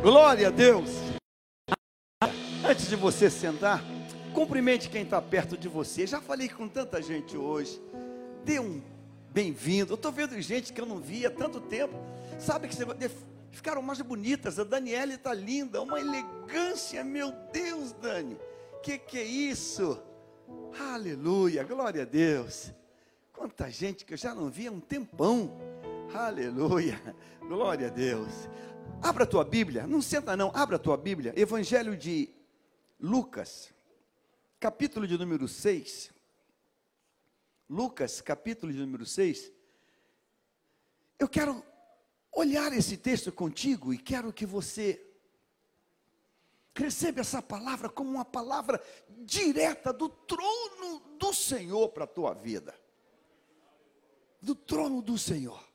Glória a Deus. Antes de você sentar, cumprimente quem está perto de você. Já falei com tanta gente hoje. Dê um bem-vindo. Eu estou vendo gente que eu não via há tanto tempo. Sabe que ficaram mais bonitas. A Daniela está linda, uma elegância, meu Deus, Dani. Que que é isso? Aleluia, glória a Deus. Quanta gente que eu já não via há um tempão. Aleluia, glória a Deus. Abra a tua Bíblia, não senta não, abra a tua Bíblia. Evangelho de Lucas, capítulo de número 6. Lucas, capítulo de número 6. Eu quero olhar esse texto contigo e quero que você receba essa palavra como uma palavra direta do trono do Senhor para a tua vida. Do trono do Senhor.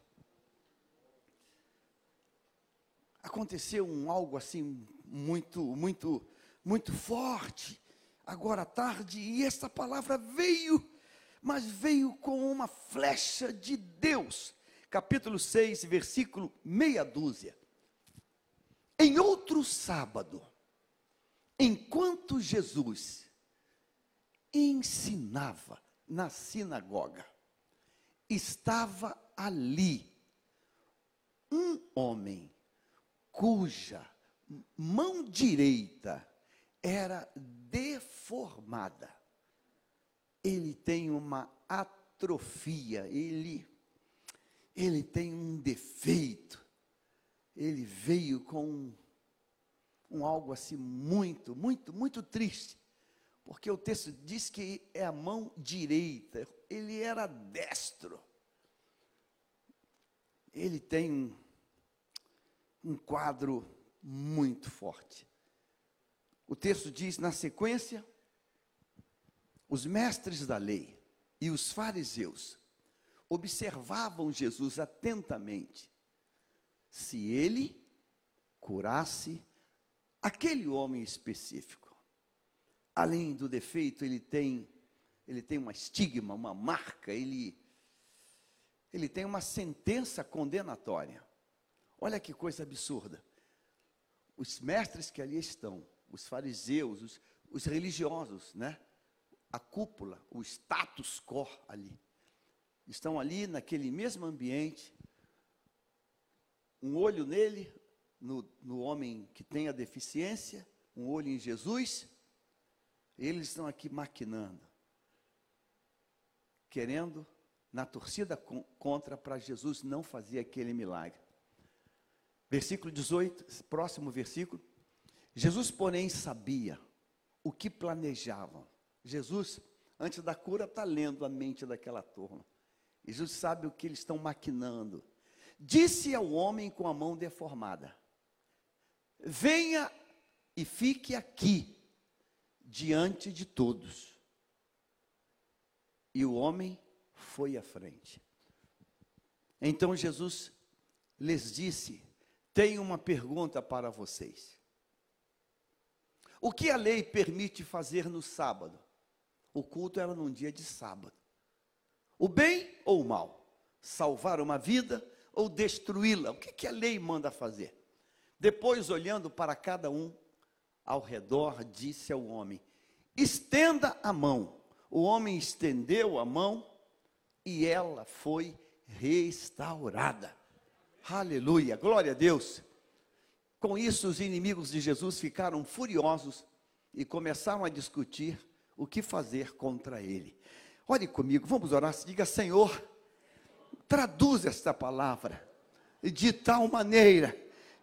Aconteceu um algo assim muito, muito, muito forte agora à tarde e essa palavra veio mas veio com uma flecha de Deus. Capítulo 6, versículo meia dúzia. Em outro sábado, enquanto Jesus ensinava na sinagoga, estava ali um homem cuja mão direita era deformada. Ele tem uma atrofia, ele, ele tem um defeito, ele veio com um, um algo assim muito, muito, muito triste, porque o texto diz que é a mão direita, ele era destro, ele tem um, quadro muito forte. O texto diz na sequência, os mestres da lei e os fariseus observavam Jesus atentamente se ele curasse aquele homem específico. Além do defeito, ele tem ele tem uma estigma, uma marca, ele ele tem uma sentença condenatória. Olha que coisa absurda. Os mestres que ali estão, os fariseus, os, os religiosos, né? a cúpula, o status quo ali. Estão ali naquele mesmo ambiente, um olho nele, no, no homem que tem a deficiência, um olho em Jesus, eles estão aqui maquinando, querendo, na torcida contra, para Jesus não fazer aquele milagre. Versículo 18, próximo versículo. Jesus, porém, sabia o que planejavam Jesus, antes da cura, está lendo a mente daquela turma. Jesus sabe o que eles estão maquinando. Disse ao homem com a mão deformada: Venha e fique aqui, diante de todos. E o homem foi à frente. Então Jesus lhes disse: Tenho uma pergunta para vocês. O que a lei permite fazer no sábado? O culto era num dia de sábado. O bem ou o mal? Salvar uma vida ou destruí-la? O que, que a lei manda fazer? Depois, olhando para cada um ao redor, disse ao homem: Estenda a mão. O homem estendeu a mão e ela foi restaurada. Aleluia, glória a Deus. Com isso, os inimigos de Jesus ficaram furiosos e começaram a discutir o que fazer contra ele. Ore comigo, vamos orar. Diga, Senhor, traduz esta palavra de tal maneira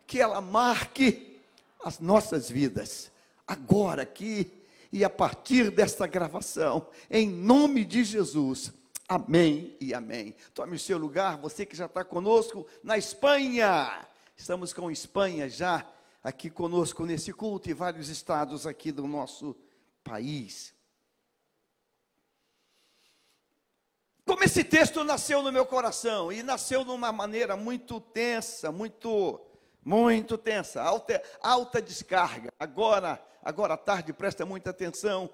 que ela marque as nossas vidas, agora aqui e a partir desta gravação, em nome de Jesus. Amém e amém. Tome o seu lugar, você que já está conosco na Espanha. Estamos com Espanha já aqui conosco nesse culto e vários estados aqui do nosso país. Como esse texto nasceu no meu coração e nasceu de uma maneira muito tensa, muito, muito tensa, alta, alta descarga. Agora, agora à tarde, presta muita atenção.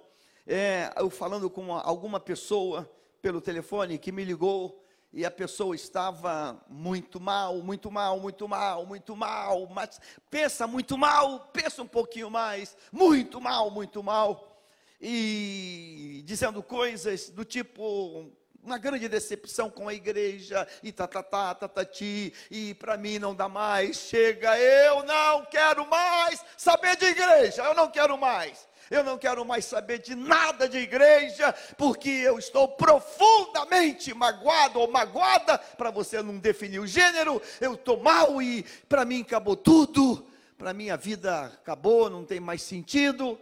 É, eu falando com uma, alguma pessoa pelo telefone que me ligou e a pessoa estava muito mal, muito mal, muito mal, muito mal, mas pensa muito mal, pensa um pouquinho mais, muito mal, muito mal, e dizendo coisas do tipo uma grande decepção com a igreja, e tatatá, tatati, e para mim não dá mais, chega, eu não quero mais saber de igreja, eu não quero mais. Eu não quero mais saber de nada de igreja, porque eu estou profundamente magoado ou magoada, para você não definir o gênero, eu estou mal e para mim acabou tudo, para mim a vida acabou, não tem mais sentido.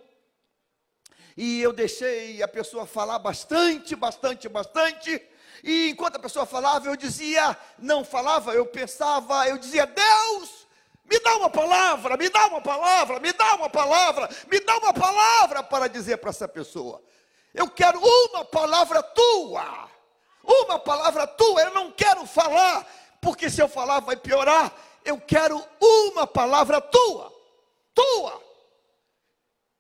E eu deixei a pessoa falar bastante, bastante, bastante. E enquanto a pessoa falava, eu dizia, não falava, eu pensava, eu dizia: Deus, me dá uma palavra, me dá uma palavra, me dá uma palavra, me dá uma palavra para dizer para essa pessoa. Eu quero uma palavra tua, uma palavra tua. Eu não quero falar, porque se eu falar vai piorar. Eu quero uma palavra tua, tua.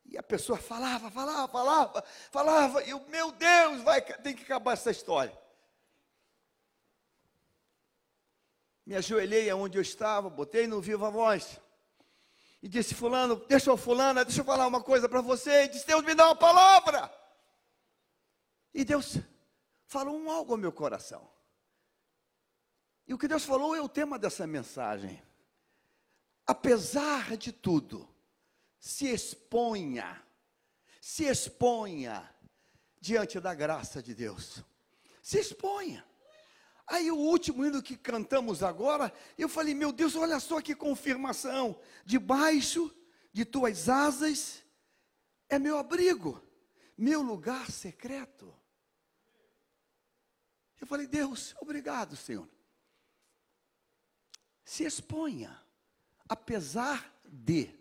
E a pessoa falava, falava, falava, falava, e o meu Deus, vai, tem que acabar essa história. Me ajoelhei aonde eu estava, botei no viva voz. E disse, fulano, deixa eu fulana, deixa eu falar uma coisa para você. E disse, Deus me dá uma palavra. E Deus falou um algo ao meu coração. E o que Deus falou é o tema dessa mensagem. Apesar de tudo, se exponha, se exponha diante da graça de Deus. Se exponha. Aí o último hino que cantamos agora, eu falei, meu Deus, olha só que confirmação. Debaixo de tuas asas é meu abrigo, meu lugar secreto. Eu falei, Deus, obrigado, Senhor. Se exponha, apesar de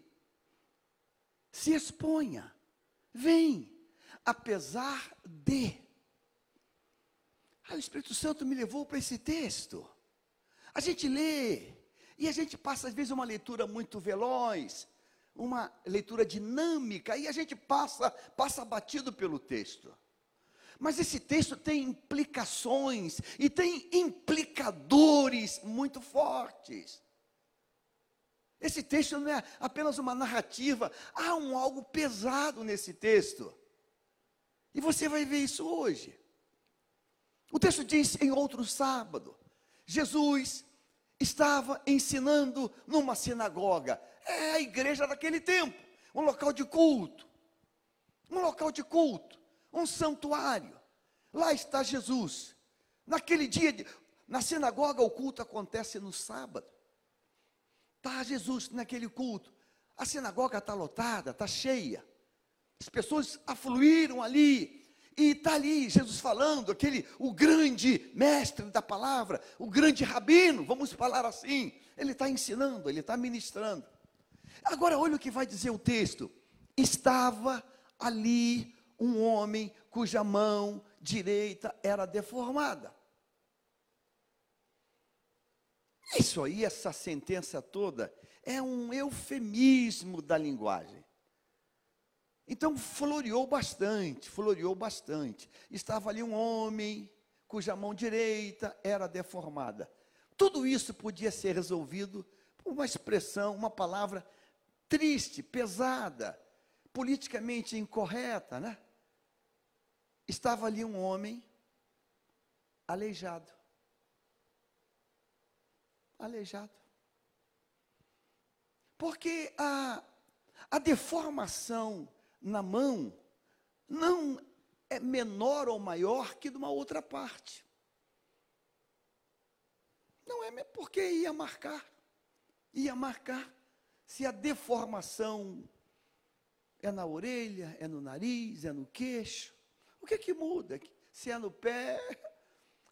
se exponha. Vem, apesar de. Aí o Espírito Santo me levou para esse texto. A gente lê, e a gente passa às vezes uma leitura muito veloz, uma leitura dinâmica, e a gente passa, passa batido pelo texto. Mas esse texto tem implicações e tem implicadores muito fortes. Esse texto não é apenas uma narrativa, há um algo pesado nesse texto. E você vai ver isso hoje. O texto diz em outro sábado: Jesus estava ensinando numa sinagoga. É a igreja daquele tempo, um local de culto. Um local de culto, um santuário. Lá está Jesus. Naquele dia, de, na sinagoga, o culto acontece no sábado. Está Jesus naquele culto. A sinagoga está lotada, está cheia. As pessoas afluíram ali. E está ali Jesus falando, aquele, o grande mestre da palavra, o grande rabino, vamos falar assim. Ele está ensinando, ele está ministrando. Agora, olha o que vai dizer o texto. Estava ali um homem cuja mão direita era deformada. Isso aí, essa sentença toda, é um eufemismo da linguagem. Então, floreou bastante, floreou bastante. Estava ali um homem cuja mão direita era deformada. Tudo isso podia ser resolvido por uma expressão, uma palavra triste, pesada, politicamente incorreta, né? Estava ali um homem aleijado aleijado. Porque a, a deformação na mão não é menor ou maior que de uma outra parte. Não é porque ia marcar, ia marcar. Se a deformação é na orelha, é no nariz, é no queixo, o que é que muda? Se é no pé,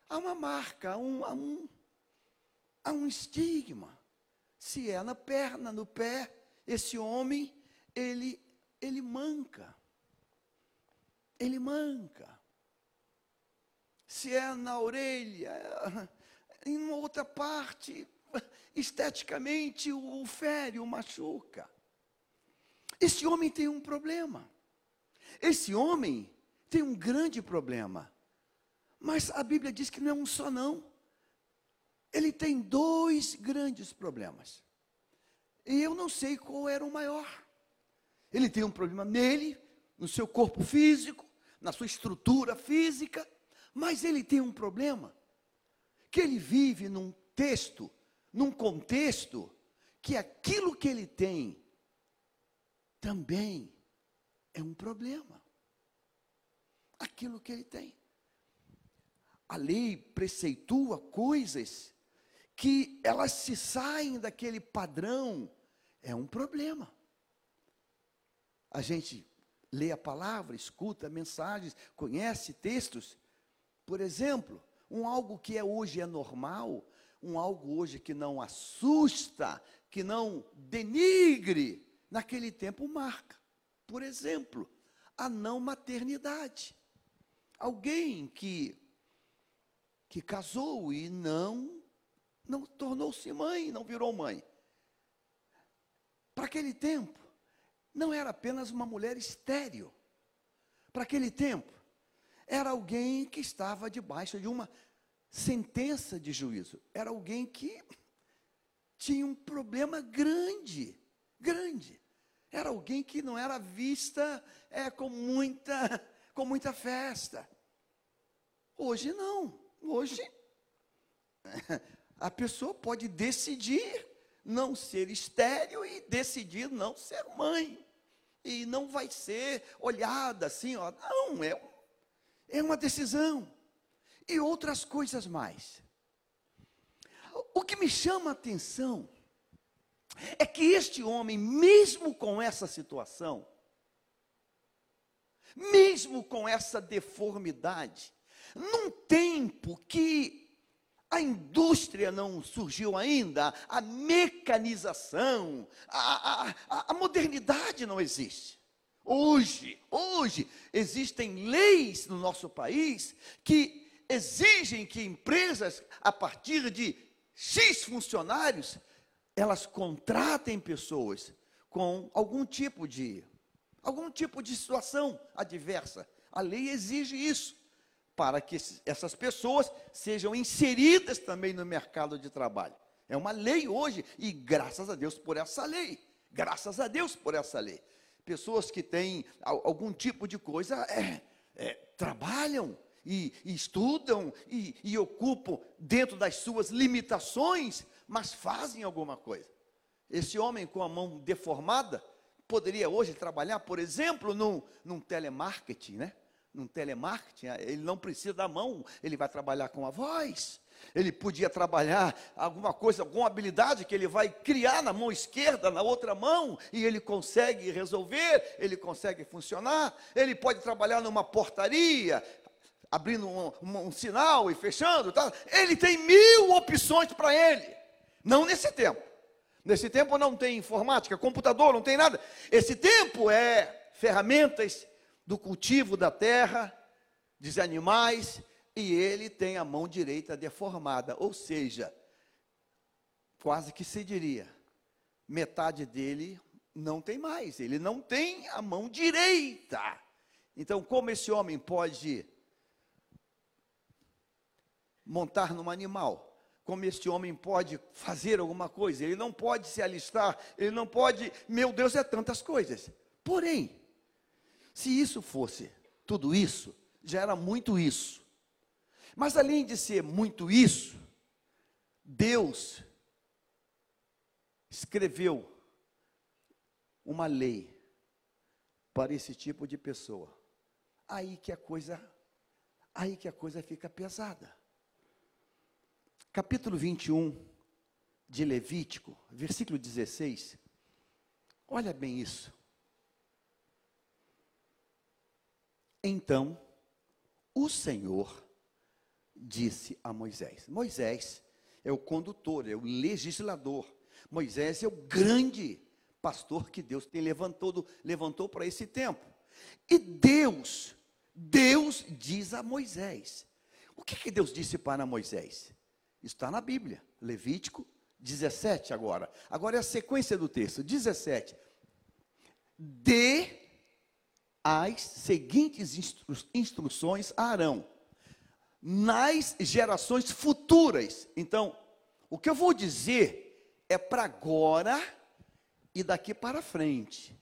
há uma marca, há um, há um, há um estigma. Se é na perna, no pé, esse homem, ele, ele manca. Ele manca. Se é na orelha, em uma outra parte, esteticamente o fere, o machuca. Esse homem tem um problema. Esse homem tem um grande problema. Mas a Bíblia diz que não é um só, não. ele tem dois grandes problemas. E eu não sei qual era o maior. Ele tem um problema nele, no seu corpo físico, na sua estrutura física, mas ele tem um problema que ele vive num texto, num contexto que aquilo que ele tem também é um problema. Aquilo que ele tem. A lei preceitua coisas que elas se saem daquele padrão, é um problema. A gente lê a palavra, escuta mensagens, conhece textos. Por exemplo, um algo que é hoje é normal, um algo hoje que não assusta, que não denigre, naquele tempo marca. Por exemplo, a não maternidade. Alguém que que casou e não não tornou-se mãe, não virou mãe. Para aquele tempo, não era apenas uma mulher estéril. Para aquele tempo, era alguém que estava debaixo de uma sentença de juízo. Era alguém que tinha um problema grande, grande. Era alguém que não era vista é, com, muita, com muita festa. Hoje não. Hoje a pessoa pode decidir não ser estéreo e decidir não ser mãe. E não vai ser olhada assim, ó. Não, é, é uma decisão. E outras coisas mais. O que me chama a atenção é que este homem, mesmo com essa situação, mesmo com essa deformidade, num tempo que a indústria não surgiu ainda, a mecanização, a, a, a, modernidade não existe. Hoje, hoje, existem leis no nosso país que exigem que empresas, a partir de X funcionários, elas contratem pessoas com algum tipo de algum tipo de situação adversa. A lei exige isso para que essas pessoas sejam inseridas também no mercado de trabalho. É uma lei hoje, e graças a Deus por essa lei. Graças a Deus por essa lei. Pessoas que têm algum tipo de coisa, é, é, trabalham e, e estudam e, e ocupam dentro das suas limitações, mas fazem alguma coisa. Esse homem com a mão deformada poderia hoje trabalhar, por exemplo, num, num telemarketing, né? Num telemarketing, ele não precisa da mão, ele vai trabalhar com a voz. Ele podia trabalhar alguma coisa, alguma habilidade que ele vai criar na mão esquerda, na outra mão, e ele consegue resolver, ele consegue funcionar. Ele pode trabalhar numa portaria, abrindo um, um, um sinal e fechando. Tá? Ele tem mil opções para ele. Não nesse tempo. Nesse tempo não tem informática, computador, não tem nada. Esse tempo é ferramentas do cultivo da terra, dos animais, e ele tem a mão direita deformada, ou seja, quase que se diria, metade dele não tem mais, ele não tem a mão direita. Então, como esse homem pode montar num animal? Como este homem pode fazer alguma coisa? Ele não pode se alistar, ele não pode, meu Deus, é tantas coisas. Porém, se isso fosse tudo isso, já era muito isso. Mas além de ser muito isso, Deus escreveu uma lei para esse tipo de pessoa. Aí que a coisa, aí que a coisa fica pesada. Capítulo 21 de Levítico, versículo 16. Olha bem isso. Então, o Senhor disse a Moisés: Moisés é o condutor, é o legislador. Moisés é o grande pastor que Deus tem levantado, levantou para esse tempo. E Deus, Deus diz a Moisés. O que, que Deus disse para Moisés? Está na Bíblia, Levítico 17 agora. Agora é a sequência do texto, 17. Dê as seguintes instru instruções a Arão, nas gerações futuras. Então, O que eu vou dizer é para agora e daqui para frente.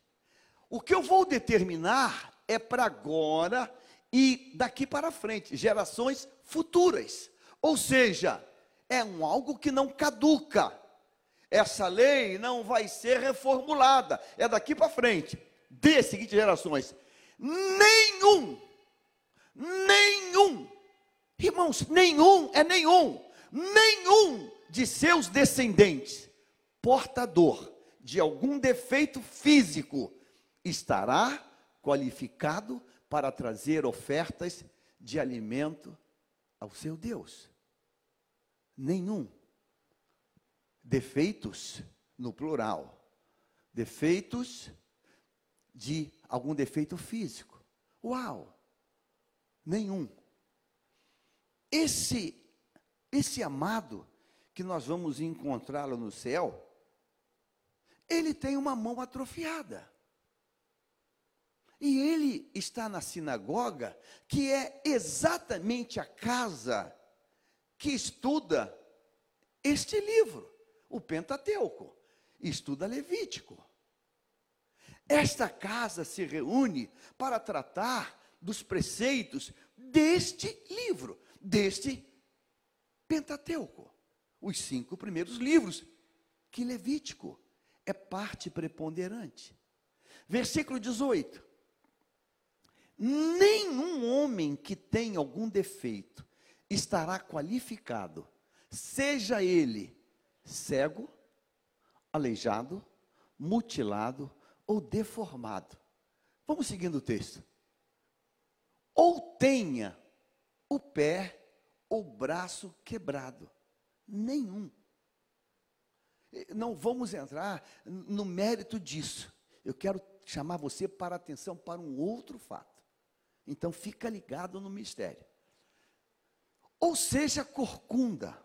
O que eu vou determinar é para agora e daqui para frente, gerações futuras. Ou seja, é um algo que não caduca. Essa lei não vai ser reformulada, é daqui para frente, de seguintes gerações. Nenhum, nenhum, irmãos, nenhum, é nenhum, nenhum de seus descendentes, portador de algum defeito físico, estará qualificado para trazer ofertas de alimento ao seu Deus. Nenhum. Defeitos no plural. Defeitos de algum defeito físico. Uau! Nenhum. Esse esse amado que nós vamos encontrá-lo no céu, ele tem uma mão atrofiada. E ele está na sinagoga, que é exatamente a casa que estuda este livro, o Pentateuco, estuda Levítico. Esta casa se reúne para tratar dos preceitos deste livro, deste Pentateuco, os cinco primeiros livros, que Levítico é parte preponderante. Versículo 18: Nenhum homem que tenha algum defeito estará qualificado, seja ele cego, aleijado, mutilado ou deformado. Vamos seguindo o texto. Ou tenha o pé ou braço quebrado. Nenhum. Não vamos entrar no mérito disso. Eu quero chamar você para atenção para um outro fato. Então fica ligado no mistério. Ou seja, corcunda,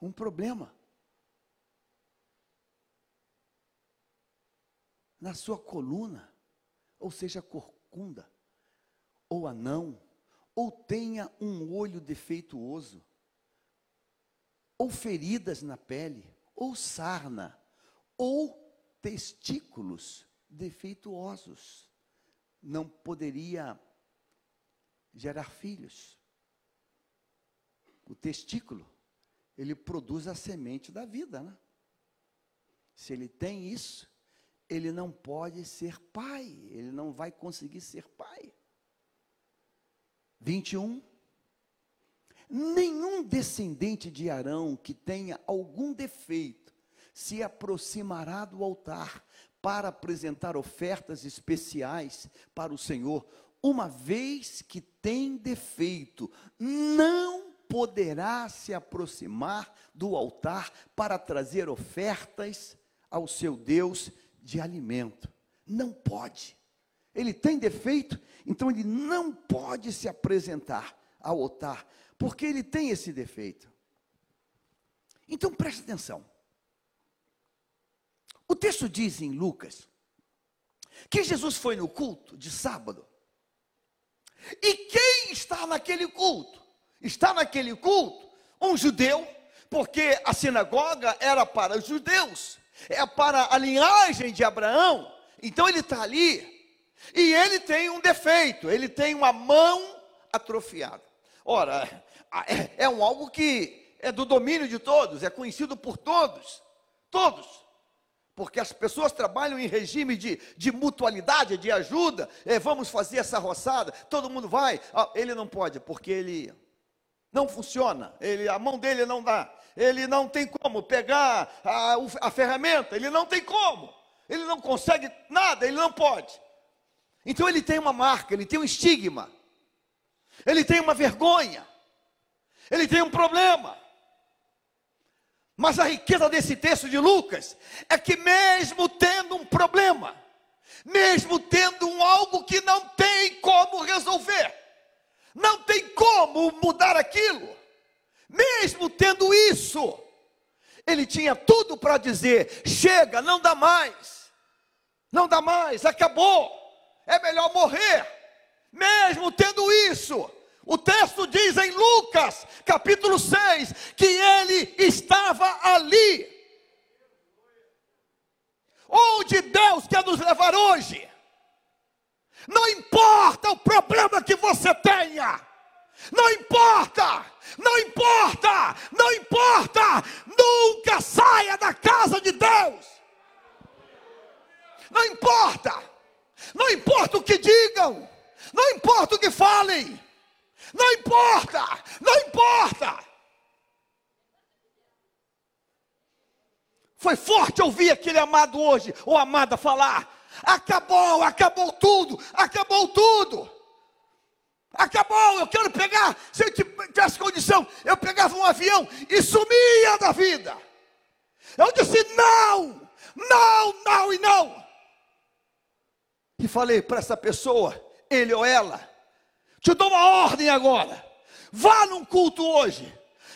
um problema. Na sua coluna, ou seja, corcunda, ou anão, ou tenha um olho defeituoso, ou feridas na pele, ou sarna, ou testículos defeituosos. Não poderia gerar filhos. O testículo, ele produz a semente da vida, né? Se ele tem isso, ele não pode ser pai, ele não vai conseguir ser pai. 21. Nenhum descendente de Arão que tenha algum defeito se aproximará do altar para apresentar ofertas especiais para o Senhor, uma vez que tem defeito, não poderá se aproximar do altar para trazer ofertas ao seu Deus de alimento. Não pode. Ele tem defeito, então ele não pode se apresentar ao altar, porque ele tem esse defeito. Então preste atenção. O texto diz em Lucas que Jesus foi no culto de sábado e quem está naquele culto? Está naquele culto um judeu, porque a sinagoga era para os judeus, é para a linhagem de Abraão. Então ele está ali e ele tem um defeito, ele tem uma mão atrofiada. Ora, é, é um algo que é do domínio de todos, é conhecido por todos, todos. Porque as pessoas trabalham em regime de, de mutualidade, de ajuda, é, vamos fazer essa roçada, todo mundo vai, ah, ele não pode, porque ele não funciona, ele, a mão dele não dá, ele não tem como pegar a, a ferramenta, ele não tem como, ele não consegue nada, ele não pode. Então ele tem uma marca, ele tem um estigma, ele tem uma vergonha, ele tem um problema. Mas a riqueza desse texto de Lucas é que, mesmo tendo um problema, mesmo tendo um algo que não tem como resolver, não tem como mudar aquilo, mesmo tendo isso, ele tinha tudo para dizer: chega, não dá mais, não dá mais, acabou, é melhor morrer. Mesmo tendo isso, O texto diz em Lucas, capítulo 6, que ele estava ali. Onde Deus quer nos levar hoje? Não importa o problema que você tenha, não importa, não importa, não importa, nunca saia da casa de Deus. Não importa, não importa o que digam, não importa o que falem, não importa, não importa. Foi forte ouvir aquele amado hoje, ou amada, falar: acabou, acabou tudo, acabou tudo. Acabou, eu quero pegar. Se eu tivesse condição, eu pegava um avião e sumia da vida. Eu disse: não, não, não e não. E falei para essa pessoa, ele ou ela, te dou uma ordem agora. Vá num culto hoje,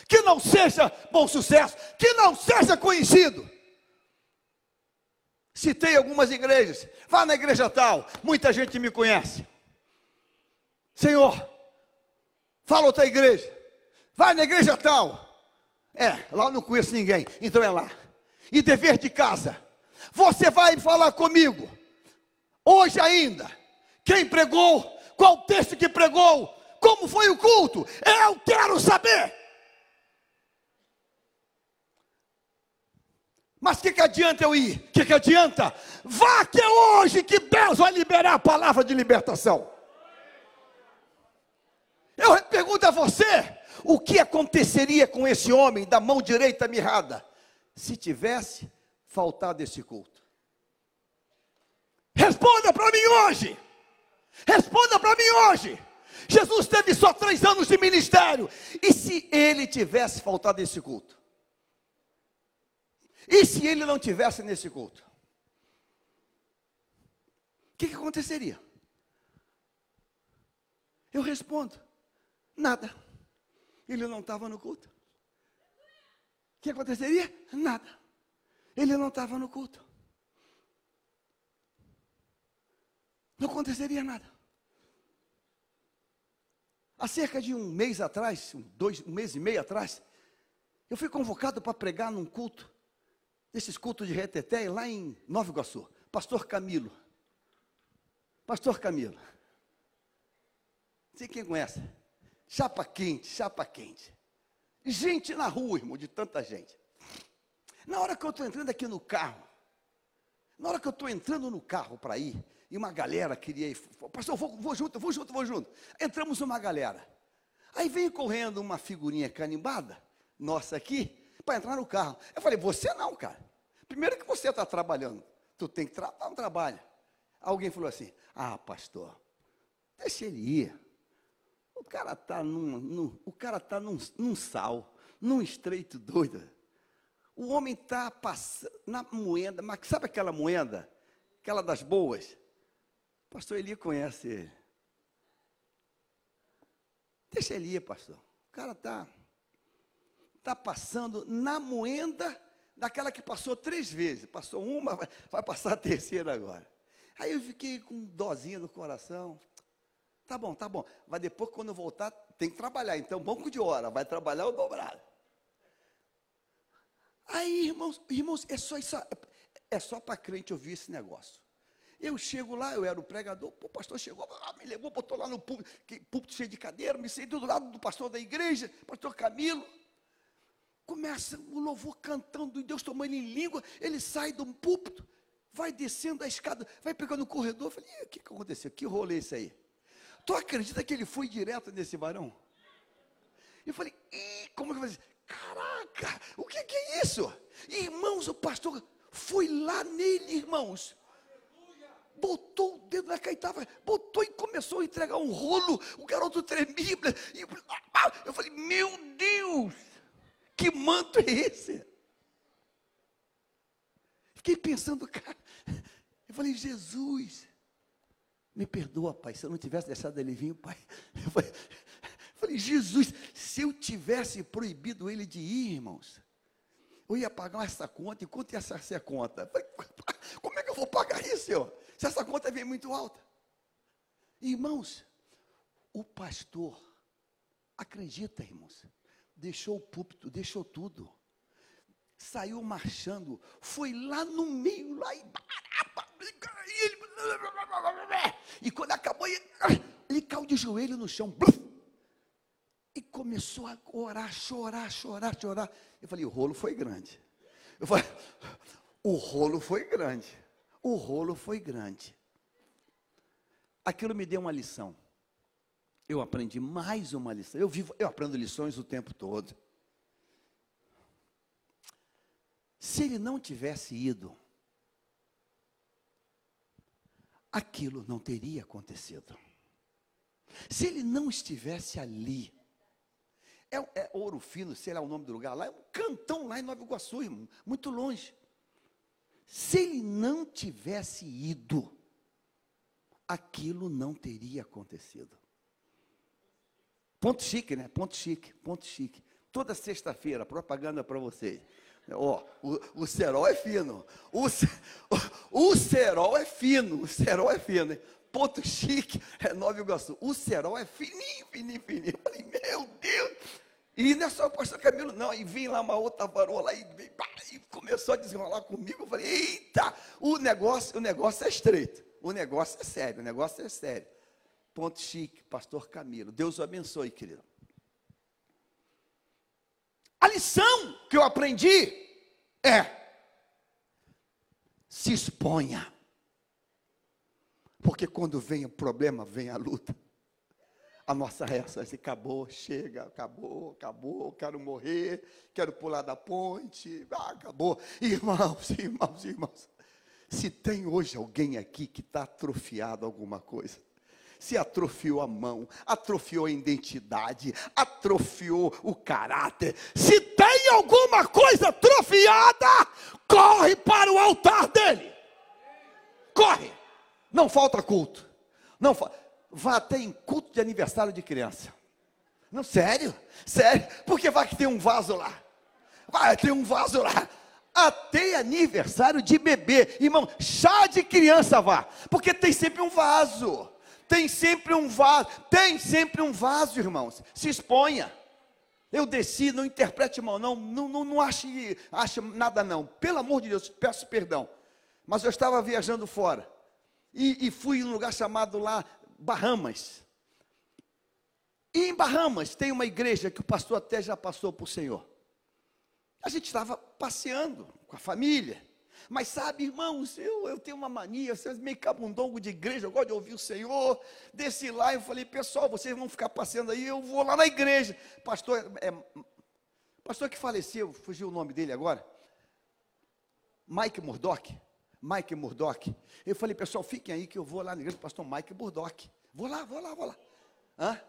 que não seja bom sucesso, que não seja conhecido. Citei algumas igrejas, vá na igreja tal, muita gente me conhece. Senhor, fala outra igreja, vai na igreja tal. É, lá eu não conheço ninguém, então é lá. E dever de casa, você vai falar comigo, hoje ainda, quem pregou, qual texto que pregou, como foi o culto, eu quero saber. Mas o que, que adianta eu ir? O que, que adianta? Vá que é hoje que Deus vai liberar a palavra de libertação. Eu pergunto a você: o que aconteceria com esse homem da mão direita mirrada se tivesse faltado esse culto? Responda para mim hoje. Responda para mim hoje. Jesus teve só três anos de ministério. E se ele tivesse faltado esse culto? E se ele não tivesse nesse culto? O que, que aconteceria? Eu respondo: Nada. Ele não estava no culto. O que aconteceria? Nada. Ele não estava no culto. Não aconteceria nada. Há cerca de um mês atrás, um, dois, um mês e meio atrás, eu fui convocado para pregar num culto, desses cultos de reteté, lá em Nova Iguaçu. Pastor Camilo. Pastor Camilo. Não sei quem conhece. Chapa quente, chapa quente. Gente na rua, irmão, de tanta gente. Na hora que eu estou entrando aqui no carro, na hora que eu estou entrando no carro para ir, e uma galera queria ir, pastor, vou, vou junto, vou junto, vou junto. Entramos uma galera. Aí vem correndo uma figurinha canimbada, nossa aqui, para entrar no carro. Eu falei, você não, cara. Primeiro que você está trabalhando, tu tem que trabalhar, não trabalha. Alguém falou assim, ah, pastor, deixa ele ir. O cara está num, num, o cara tá num, num sal, num estreito doido. O homem está na moenda, mas sabe aquela moenda? Aquela das boas? O pastor Eli conhece ele. Deixa ele ir, pastor. O cara está tá passando na moenda daquela que passou três vezes. Passou uma, vai, vai passar a terceira agora. Aí eu fiquei com dozinha no coração. Tá bom, tá bom. Mas depois, quando eu voltar, tem que trabalhar. Então, banco de hora, vai trabalhar o dobrado. Aí, irmãos, irmãos, é só isso, é só para crente ouvir esse negócio. Eu chego lá, eu era o pregador, o pastor chegou, ah, me levou, botou lá no púlpito, púlpito cheio de cadeira, me sentei do lado do pastor da igreja, pastor Camilo. Começa o louvor cantando e Deus tomando em língua, ele sai do púlpito, vai descendo a escada, vai pegando o corredor. Eu falei, o que, que aconteceu? Que rolê é esse aí? Tu acredita que ele foi direto nesse varão? Eu falei, como que vai? Caraca, o que, que é isso? Irmãos, o pastor foi lá nele, irmãos. Botou o dedo na caetava, botou e começou a entregar um rolo. O garoto tremia. E, ah, eu falei, meu Deus, que manto é esse? Fiquei pensando, cara. Eu falei, Jesus, me perdoa, pai, se eu não tivesse deixado ele vir, pai. Eu falei, falei, Jesus, se eu tivesse proibido ele de ir, irmãos, eu ia pagar essa conta, e quanto ia ser essa conta? Falei, como é que eu vou pagar isso, senhor? Se essa conta vem muito alta. Irmãos, o pastor Acredita, irmãos. Deixou o púlpito, deixou tudo. Saiu marchando, foi lá no meio, lá em e quando acabou, ele caiu de joelho no chão. E começou a orar, chorar, chorar, chorar. Eu falei, o rolo foi grande. Eu falei, o rolo foi grande. O rolo foi grande. Aquilo me deu uma lição. Eu aprendi mais uma lição. Eu vivo, eu aprendo lições o tempo todo. Se ele não tivesse ido, aquilo não teria acontecido. Se ele não estivesse ali, é, é, Ouro Fino, sei lá o nome do lugar lá, é um cantão lá em Nova Iguaçu, irmão, muito longe. Se ele não tivesse ido, aquilo não teria acontecido. Ponto chique, né? Ponto chique, ponto chique. Toda sexta-feira, propaganda para vocês. Ó, o, o cerol é fino. O, o, o cerol é fino. O cerol é fino. Ponto chique é Nova Iguaçu. O cerol é fininho, fininho, fininho. Eu falei, meu Deus. E não é só o pastor Camilo, não. E vem lá uma outra varola e, e começou a desenrolar comigo. Eu falei, eita, o negócio, o negócio é estreito. O negócio é sério, o negócio é sério. Ponto chique, pastor Camilo. Deus o abençoe, querido. A lição que eu aprendi é: se exponha. Porque quando vem o problema, vem a luta. A nossa reação é assim, acabou, chega, acabou, acabou, quero morrer, quero pular da ponte, ah, acabou. Irmãos, irmãos, irmãos, se tem hoje alguém aqui que está atrofiado alguma coisa, se atrofiou a mão, atrofiou a identidade, atrofiou o caráter. Se tem alguma coisa atrofiada, corre para o altar dele. Corre. Não falta culto. Não fa... Vá até em culto de aniversário de criança. Não, sério? Sério? Porque vai que tem um vaso lá. Vai ter um vaso lá até aniversário de bebê. Irmão, chá de criança vá, porque tem sempre um vaso. Tem sempre um vaso, tem sempre um vaso, irmãos. Se exponha. Eu desci, não interprete mal, não, não, não, não ache, ache nada não. Pelo amor de Deus, peço perdão. Mas eu estava viajando fora. E, e fui em um lugar chamado lá Bahamas. E em Bahamas tem uma igreja que o pastor até já passou o Senhor. A gente estava passeando com a família. Mas sabe, irmãos, eu, eu tenho uma mania, vocês meio cabundongo de igreja, eu gosto de ouvir o Senhor. Desci lá e falei, pessoal, vocês vão ficar passeando aí, eu vou lá na igreja. Pastor, é, pastor que faleceu, fugiu o nome dele agora. Mike Murdock. Mike Murdock. Eu falei, pessoal, fiquem aí que eu vou lá na igreja do pastor Mike Murdock. Vou lá, vou lá, vou lá. Hã?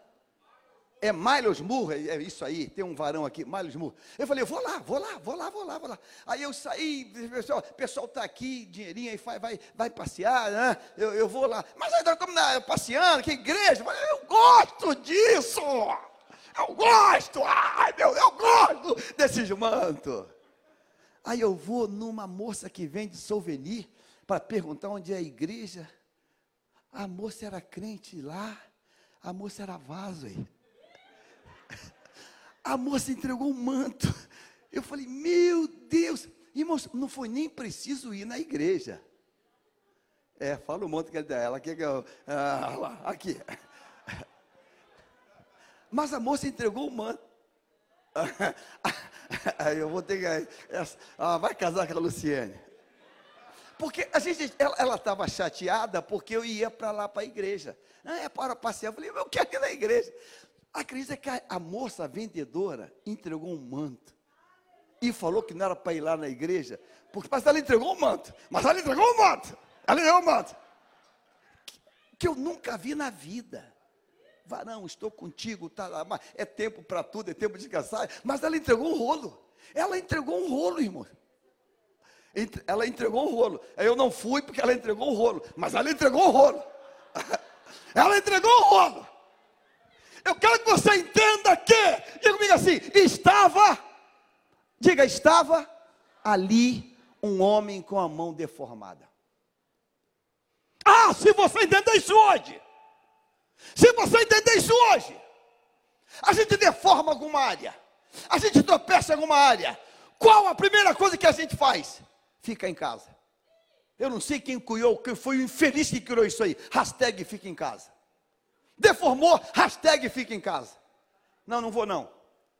É Miles Moore, é isso aí, tem um varão aqui, Miles Moore. Eu falei, vou lá, vou lá, vou lá, vou lá, vou lá. Aí eu saí, pessoal, pessoal está aqui, dinheirinho aí, vai, vai, vai passear, né? Eu, eu vou lá. Mas aí estamos passeando, que igreja? Eu, falei, eu gosto disso! Eu gosto! Ai, meu, eu gosto desse manto. Aí eu vou numa moça que vende souvenir para perguntar onde é a igreja. A moça era crente lá, a moça era vaso aí. A moça entregou um manto. Eu falei, meu Deus, irmãos, não foi nem preciso ir na igreja. É, fala o monte que ele dá ela, aqui, ah, lá, aqui. Mas a moça entregou o manto. Aí eu vou ter que. Ah, vai casar com a Luciene. Porque a gente, ela estava chateada porque eu ia para lá para a igreja. Ah, é para passear. Eu falei, eu quero ir na igreja. Acredita que a, moça vendedora entregou um manto e falou que não era para ir lá na igreja, porque, mas ela entregou um manto, mas ela entregou um manto, ela entregou um manto, que, que eu nunca vi na vida. Varão, estou contigo, tá lá, é tempo para tudo, é tempo de caçar, mas ela entregou um rolo, ela entregou um rolo, irmão. Ela entregou um rolo. Eu não fui porque ela entregou um rolo, mas ela entregou um rolo. Ela entregou um rolo. Eu quero que você entenda que, diga comigo assim: estava, diga, estava ali um homem com a mão deformada. Ah, se você entender isso hoje, se você entender isso hoje, A gente deforma alguma área. A gente tropeça alguma área. Qual a primeira coisa que a gente faz? Fica em casa. Eu não sei quem criou, quem foi o infeliz que criou isso aí. Hashtag fica em casa. Deformou, hashtag fica em casa. Não, não vou não.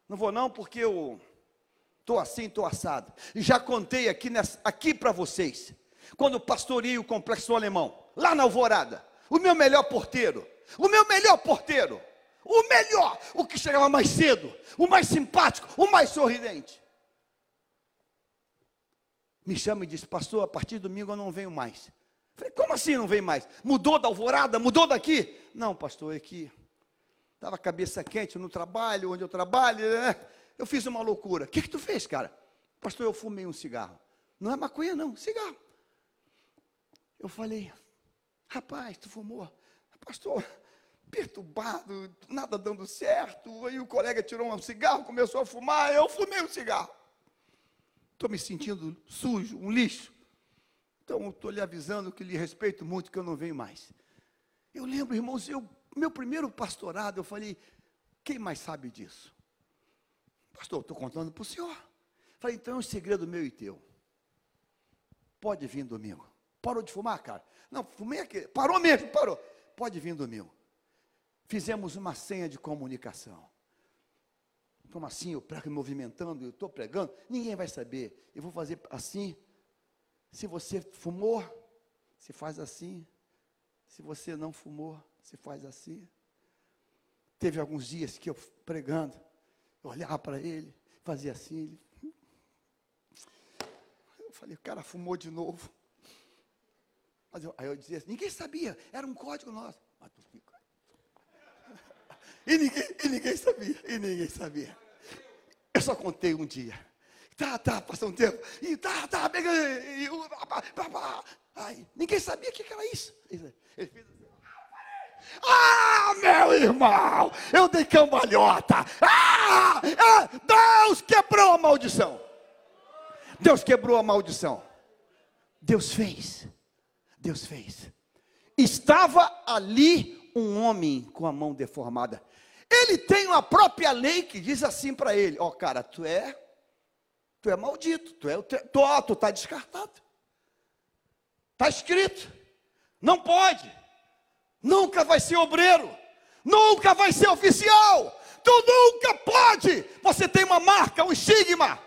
Não vou não porque eu estou assim, estou assado. E já contei aqui, aqui para vocês. Quando pastorei o Complexo Alemão, lá na Alvorada. O meu melhor porteiro. O meu melhor porteiro. O melhor. O que chegava mais cedo. O mais simpático. O mais sorridente me chama e diz: Pastor, a partir de domingo eu não venho mais. Falei: Como assim não vem mais? Mudou da alvorada? Mudou daqui? Não, pastor, é que estava a cabeça quente no trabalho, onde eu trabalho, né? Eu fiz uma loucura. O que, que tu fez, cara? Pastor, eu fumei um cigarro. Não é maconha, não, cigarro. Eu falei: Rapaz, tu fumou? Pastor, perturbado, nada dando certo. Aí o colega tirou um cigarro, começou a fumar, eu fumei um cigarro estou me sentindo sujo, um lixo. Então, estou lhe avisando que lhe respeito muito, que eu não venho mais. Eu lembro, irmãos, eu, meu primeiro pastorado, eu falei, quem mais sabe disso? Pastor, estou contando para o senhor. Falei, então é um segredo meu e teu. Pode vir domingo. Parou de fumar, cara? Não, fumei aqui. Parou mesmo, parou. Pode vir domingo. Fizemos uma senha de comunicação. Como assim? Eu prego movimentando, eu estou pregando, ninguém vai saber. Eu vou fazer assim. Se você fumou, se faz assim. Se você não fumou, se faz assim. Teve alguns dias que eu pregando, eu olhava para ele, fazia assim. Ele... Eu falei, o cara fumou de novo. Mas eu, aí eu dizia, ninguém sabia, era um código nosso. E ninguém, e ninguém sabia, e ninguém sabia. Eu só contei um dia. Tá, tá, passou um tempo. E tá, tá, pegando. E, Ai, ninguém sabia o que era isso. Ele fez assim. Ah, meu irmão, eu dei cambalhota. Ah, ah, Deus quebrou a maldição. Deus quebrou a maldição. Deus fez. Deus fez. Estava ali um homem com a mão deformada. Ele tem uma própria lei que diz assim para ele: Ó, oh, cara, tu é, tu é maldito, tu é, tu, tu, tu tá descartado. Está escrito, não pode, nunca vai ser obreiro, nunca vai ser oficial, tu nunca pode. Você tem uma marca, um estigma,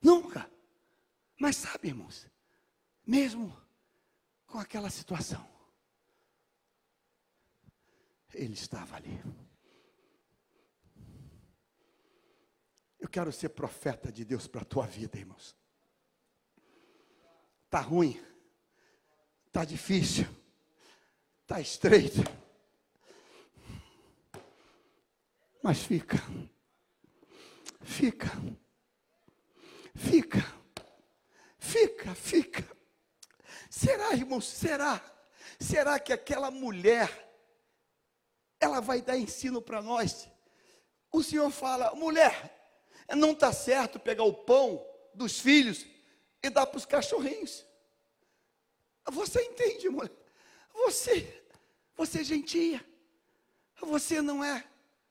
nunca. Mas sabe, irmãos, mesmo com aquela situação, ele estava ali. Eu quero ser profeta de Deus para a tua vida, irmãos. Tá ruim. Tá difícil. Tá estreito. Mas fica. Fica. Fica. Fica, fica. Será, irmãos, será? Será que aquela mulher ela vai dar ensino para nós? O Senhor fala: "Mulher, não está certo pegar o pão dos filhos e dar para os cachorrinhos. Você entende, mulher? Você, você é gentia. Você não é,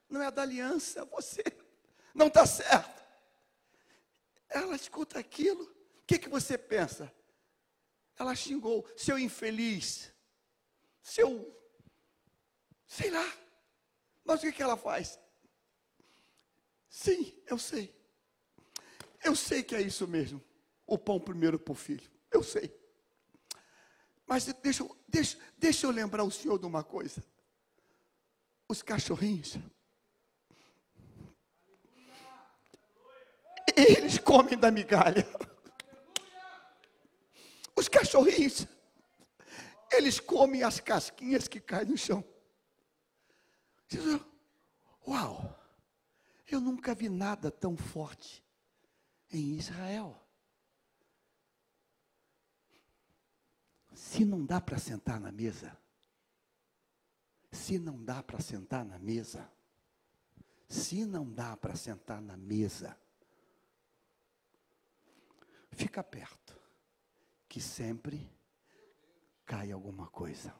não é da aliança. Você não está certo. Ela escuta aquilo. O que, que você pensa? Ela xingou, seu infeliz, seu, sei lá. Mas o que, que ela faz? Sim, eu sei. Eu sei que é isso mesmo. O pão primeiro para o filho. Eu sei. Mas deixa, deixa, deixa eu lembrar o senhor de uma coisa. Os cachorrinhos. Eles comem da migalha. Os cachorrinhos. Eles comem as casquinhas que caem no chão. Uau! Eu nunca vi nada tão forte em Israel. Se não dá para sentar na mesa, se não dá para sentar na mesa, se não dá para sentar na mesa, fica perto, que sempre cai alguma coisa.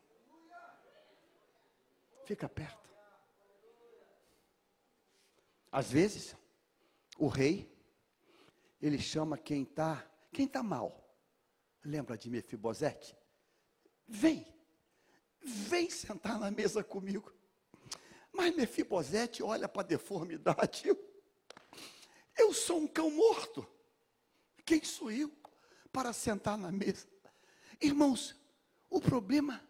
Fica perto. Às vezes, o rei, ele chama quem está quem tá mal. Lembra de Mefibosete? Vem, vem sentar na mesa comigo. Mas Mefibosete olha para a deformidade. Eu, eu sou um cão morto. Quem sou eu para sentar na mesa? Irmãos, o problema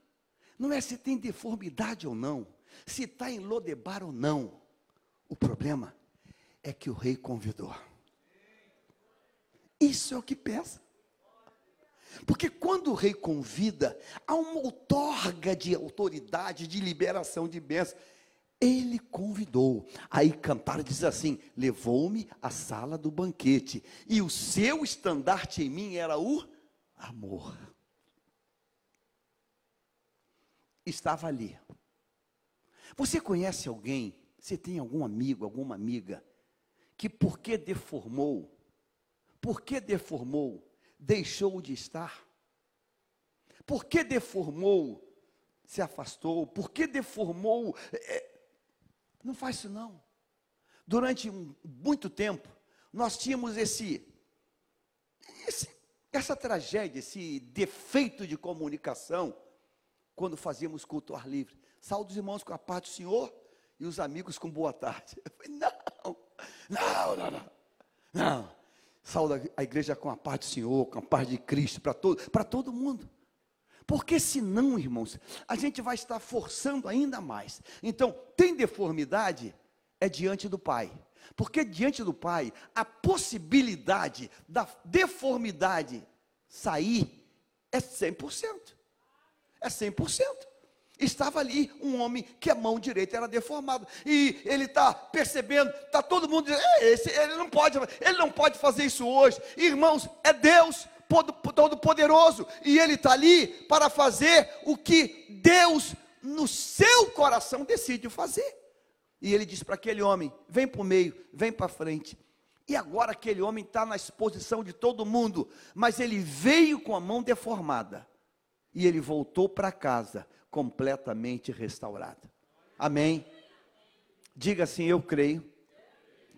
não é se tem deformidade ou não, se está em Lodebar ou não. O problema é que o rei convidou. Isso é o que pensa. Porque quando o rei convida, há uma outorga de autoridade, de liberação de bênçãos. Ele convidou. Aí Cantar diz assim: levou-me à sala do banquete, e o seu estandarte em mim era o amor. Estava ali. Você conhece alguém? Você tem algum amigo, alguma amiga, que porque deformou, porque deformou, deixou de estar? Porque deformou, se afastou? Porque deformou, é, não faz isso não. Durante um, muito tempo, nós tínhamos esse, esse, essa tragédia, esse defeito de comunicação, quando fazíamos culto ao ar livre. Saúde os irmãos com a paz do Senhor e os amigos com boa tarde. Eu falei, não, não, não, não. Não. A igreja com a paz do Senhor, com a paz de Cristo, para todo, para todo mundo. Porque senão, irmãos, a gente vai estar forçando ainda mais. Então, tem deformidade, é diante do Pai. Porque diante do Pai, a possibilidade da deformidade sair é 100%. É 100%. Estava ali um homem que a mão direita era deformada. E ele está percebendo, está todo mundo dizendo, esse, ele não pode, ele não pode fazer isso hoje. Irmãos, é Deus Todo-Poderoso, e Ele está ali para fazer o que Deus, no seu coração, decide fazer. E ele diz para aquele homem: vem para o meio, vem para frente. E agora aquele homem está na exposição de todo mundo, mas ele veio com a mão deformada. E ele voltou para casa completamente restaurado. Amém? Diga assim: eu creio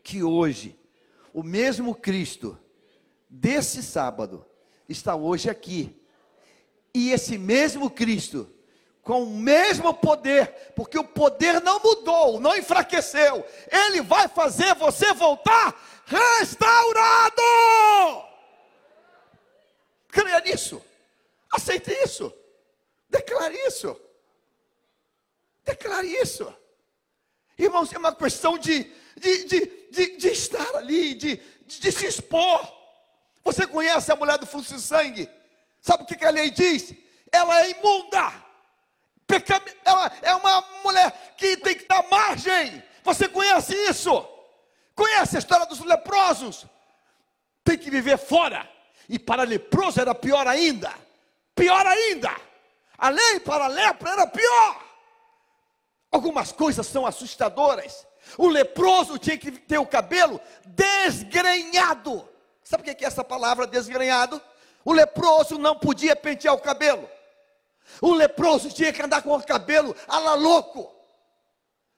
que hoje, o mesmo Cristo, desse sábado, está hoje aqui. E esse mesmo Cristo, com o mesmo poder, porque o poder não mudou, não enfraqueceu, ele vai fazer você voltar restaurado. Creia nisso, aceite isso, declare isso, declare isso. Irmãos, é uma questão de, de, de, de, de estar ali, de, de se expor. Você conhece a mulher do fluxo de sangue? Sabe o que a lei diz? Ela é imunda. Ela é uma mulher que tem que dar margem. Você conhece isso? Conhece a história dos leprosos? Tem que viver fora. E para leproso era pior ainda. Pior ainda. A lei para lepra era pior. Algumas coisas são assustadoras. O leproso tinha que ter o cabelo desgrenhado. Sabe o que é essa palavra desgrenhado? O leproso não podia pentear o cabelo. O leproso tinha que andar com o cabelo ala louco.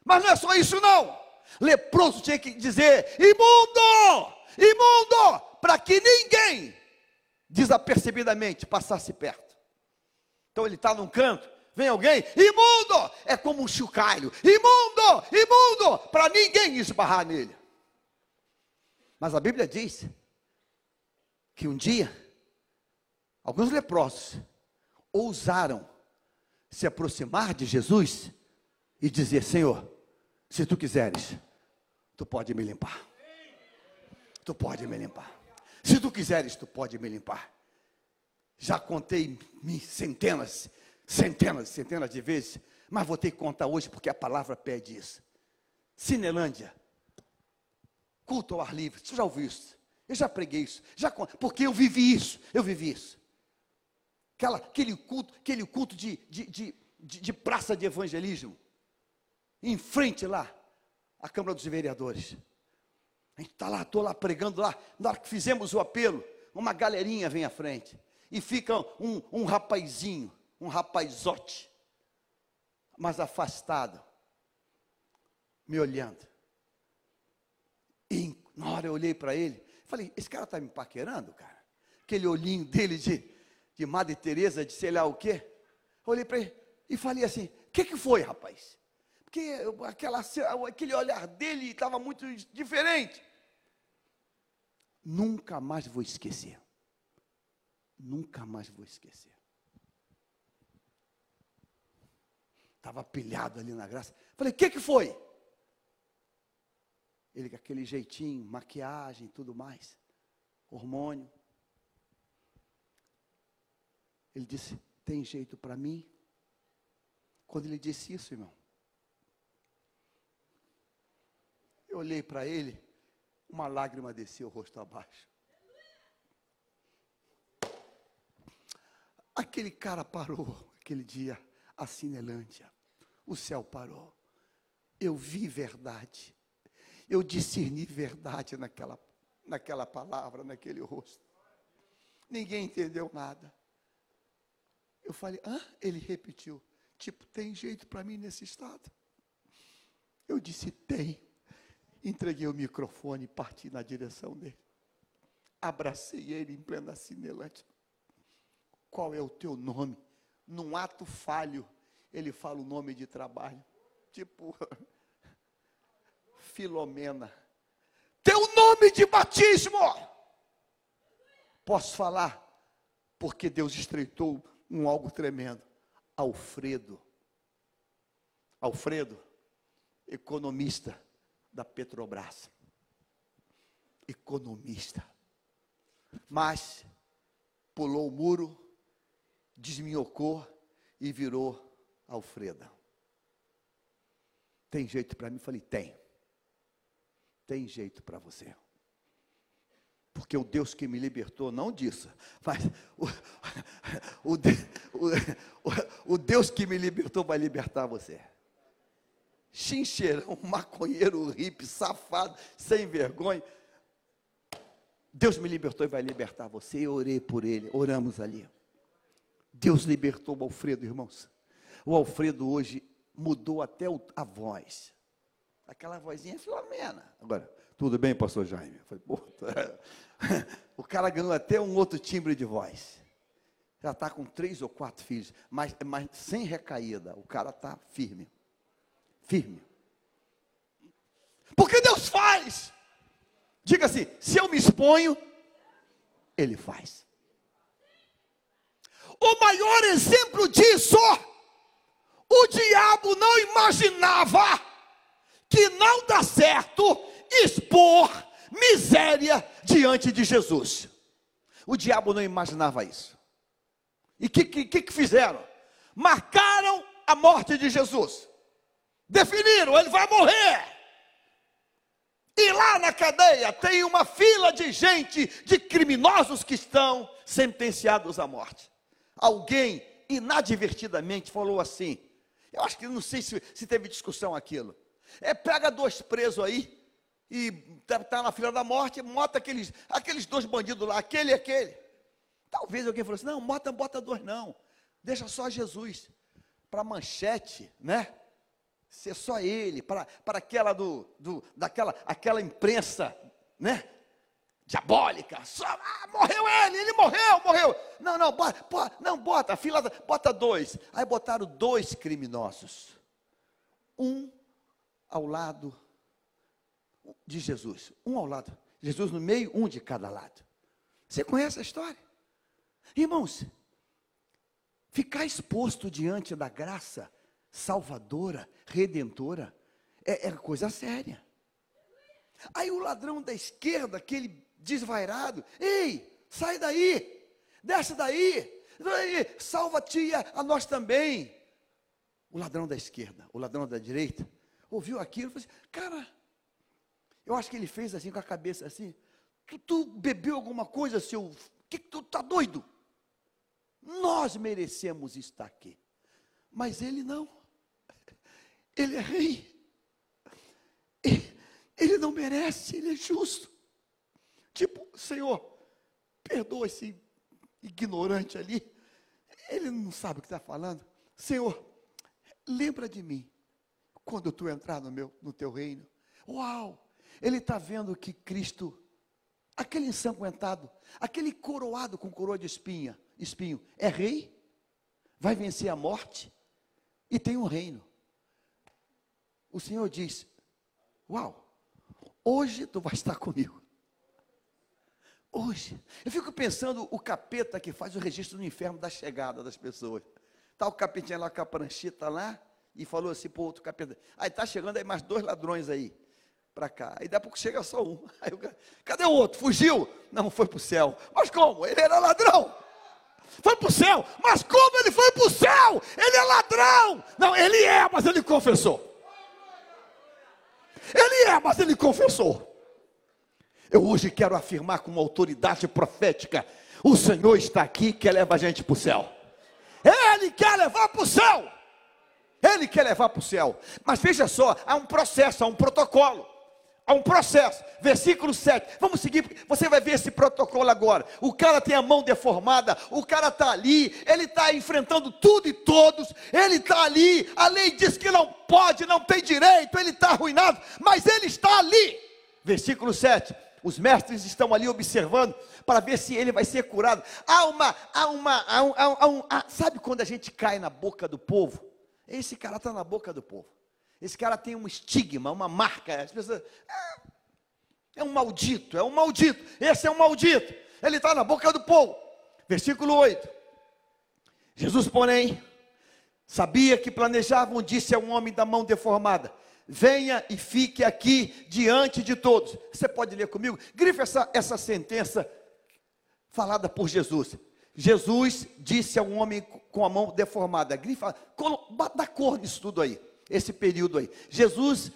Mas não é só isso não. Leproso tinha que dizer: imundo, imundo, para que ninguém desapercebidamente passasse perto. Então ele está num canto, vem alguém, imundo, é como um chocalho, imundo, imundo, para ninguém esbarrar nele. Mas a Bíblia diz que um dia, alguns leprosos ousaram se aproximar de Jesus e dizer: Senhor, se tu quiseres, tu pode me limpar. Tu pode me limpar. Se tu quiseres, tu pode me limpar. Já contei centenas, centenas, centenas de vezes, mas vou ter que contar hoje porque a palavra pede isso. Cinelândia, culto ao ar livre, você já ouviu isso? Eu já preguei isso, já, porque eu vivi isso, eu vivi isso. Aquela, aquele culto, aquele culto de, de, de, de, de praça de evangelismo, em frente lá, à Câmara dos Vereadores. A gente está lá, estou lá pregando lá, na hora que fizemos o apelo, uma galerinha vem à frente, e fica um, um rapazinho, um rapazote, mas afastado, me olhando. Na hora eu olhei para ele, falei, esse cara está me paquerando, cara? Aquele olhinho dele de, de Madre Teresa, de sei lá o quê. Olhei para ele e falei assim, o que, que foi, rapaz? Porque aquela, aquele olhar dele estava muito diferente. Nunca mais vou esquecer. Nunca mais vou esquecer. Estava pilhado ali na graça. Falei, o que, que foi? Ele com aquele jeitinho, maquiagem tudo mais, hormônio. Ele disse: Tem jeito para mim? Quando ele disse isso, irmão, eu olhei para ele, uma lágrima desceu o rosto abaixo. Aquele cara parou aquele dia, a Cinelândia. O céu parou. Eu vi verdade. Eu discerni verdade naquela, naquela palavra, naquele rosto. Ninguém entendeu nada. Eu falei, hã? Ele repetiu. Tipo, tem jeito para mim nesse estado? Eu disse, tem. Entreguei o microfone e parti na direção dele. Abracei ele em plena cinelante. Qual é o teu nome? Num ato falho, ele fala o nome de trabalho. Tipo, Filomena. Teu nome de batismo. Posso falar? Porque Deus estreitou um algo tremendo. Alfredo. Alfredo, economista da Petrobras. Economista. Mas pulou o muro, desminhocou e virou Alfreda. Tem jeito para mim? Falei, tem. Tem jeito para você. Porque o Deus que me libertou, não disso, mas o, o, o, o Deus que me libertou vai libertar você. Chincheirão, maconheiro, hippie, safado, sem vergonha. Deus me libertou e vai libertar você. Eu orei por ele, oramos ali. Deus libertou o Alfredo, irmãos. O Alfredo hoje mudou até a voz. Aquela vozinha Filomena. Agora, tudo bem, pastor Jaime? Falei, o cara ganhou até um outro timbre de voz. Já está com três ou quatro filhos, mas, mas sem recaída. O cara está firme. Firme. Porque Deus faz. Diga assim: se eu me exponho, Ele faz. O maior exemplo disso, o diabo não imaginava que não dá certo expor miséria diante de Jesus. O diabo não imaginava isso. E o que, que, que fizeram? Marcaram a morte de Jesus. Definiram, ele vai morrer. E lá na cadeia tem uma fila de gente, de criminosos que estão sentenciados à morte. Alguém inadvertidamente falou assim. Eu acho que não sei se, se teve discussão aquilo. É, pega dois presos aí, e está tá na fila da morte, mata aqueles, aqueles dois bandidos lá, aquele e aquele. Talvez alguém falou assim: não, bota, bota dois, não. Deixa só Jesus. Para manchete, né? Ser só ele, para, para aquela do, do, daquela aquela imprensa, né? Diabólica. Só, ah, morreu ele, ele morreu, morreu. Não, não, bota, bota, não, bota, fila, bota dois. Aí botaram dois criminosos. Um ao lado de Jesus, um ao lado. Jesus no meio, um de cada lado. Você conhece a história? Irmãos, ficar exposto diante da graça salvadora, redentora, é, é coisa séria. Aí o ladrão da esquerda, aquele desvairado, ei, sai daí, desce daí, salva-te a nós também. O ladrão da esquerda, o ladrão da direita, ouviu aquilo e falou assim, cara, eu acho que ele fez assim com a cabeça assim. Tu, tu bebeu alguma coisa, seu. Que, tu está doido? Nós merecemos estar aqui. Mas ele não. Ele é rei. Ele não merece, ele é justo. Tipo, Senhor, perdoa esse ignorante ali. Ele não sabe o que está falando. Senhor, lembra de mim quando tu entrar no meu, no teu reino. Uau! Ele está vendo que Cristo, aquele ensanguentado, aquele coroado com coroa de espinha, espinho, é rei, vai vencer a morte e tem um reino. O Senhor diz: Uau, hoje tu vai estar comigo. Hoje. Eu fico pensando o capeta que faz o registro no inferno da chegada das pessoas. Está o capetinha lá com a prancheta lá e falou assim para o outro capeta. Aí está chegando aí mais dois ladrões aí para cá. Aí daqui a pouco chega só um. Aí, cadê o outro? Fugiu? Não, foi para o céu. Mas como? Ele era ladrão. Foi para o céu. Mas como ele foi para o céu? Ele é ladrão. Não, ele é, mas ele confessou. Ele é, mas ele confessou. Eu hoje quero afirmar com uma autoridade profética: o Senhor está aqui, quer levar a gente para o céu. Ele quer levar para o céu. Ele quer levar para o céu. Mas veja só, há um processo, há um protocolo. Há um processo. Versículo 7. Vamos seguir, você vai ver esse protocolo agora. O cara tem a mão deformada, o cara está ali, ele está enfrentando tudo e todos, ele está ali, a lei diz que não pode, não tem direito, ele está arruinado, mas ele está ali. Versículo 7. Os mestres estão ali observando para ver se ele vai ser curado. Há uma, há uma, há um, há um, há, sabe quando a gente cai na boca do povo? Esse cara está na boca do povo. Esse cara tem um estigma, uma marca. As pessoas, é, é um maldito, é um maldito. Esse é um maldito. Ele está na boca do povo. Versículo 8. Jesus, porém, sabia que planejavam, disse a um homem da mão deformada: venha e fique aqui diante de todos. Você pode ler comigo? Grife essa, essa sentença falada por Jesus. Jesus disse a um homem com a mão deformada, grifa, dá cor nisso tudo aí, esse período aí. Jesus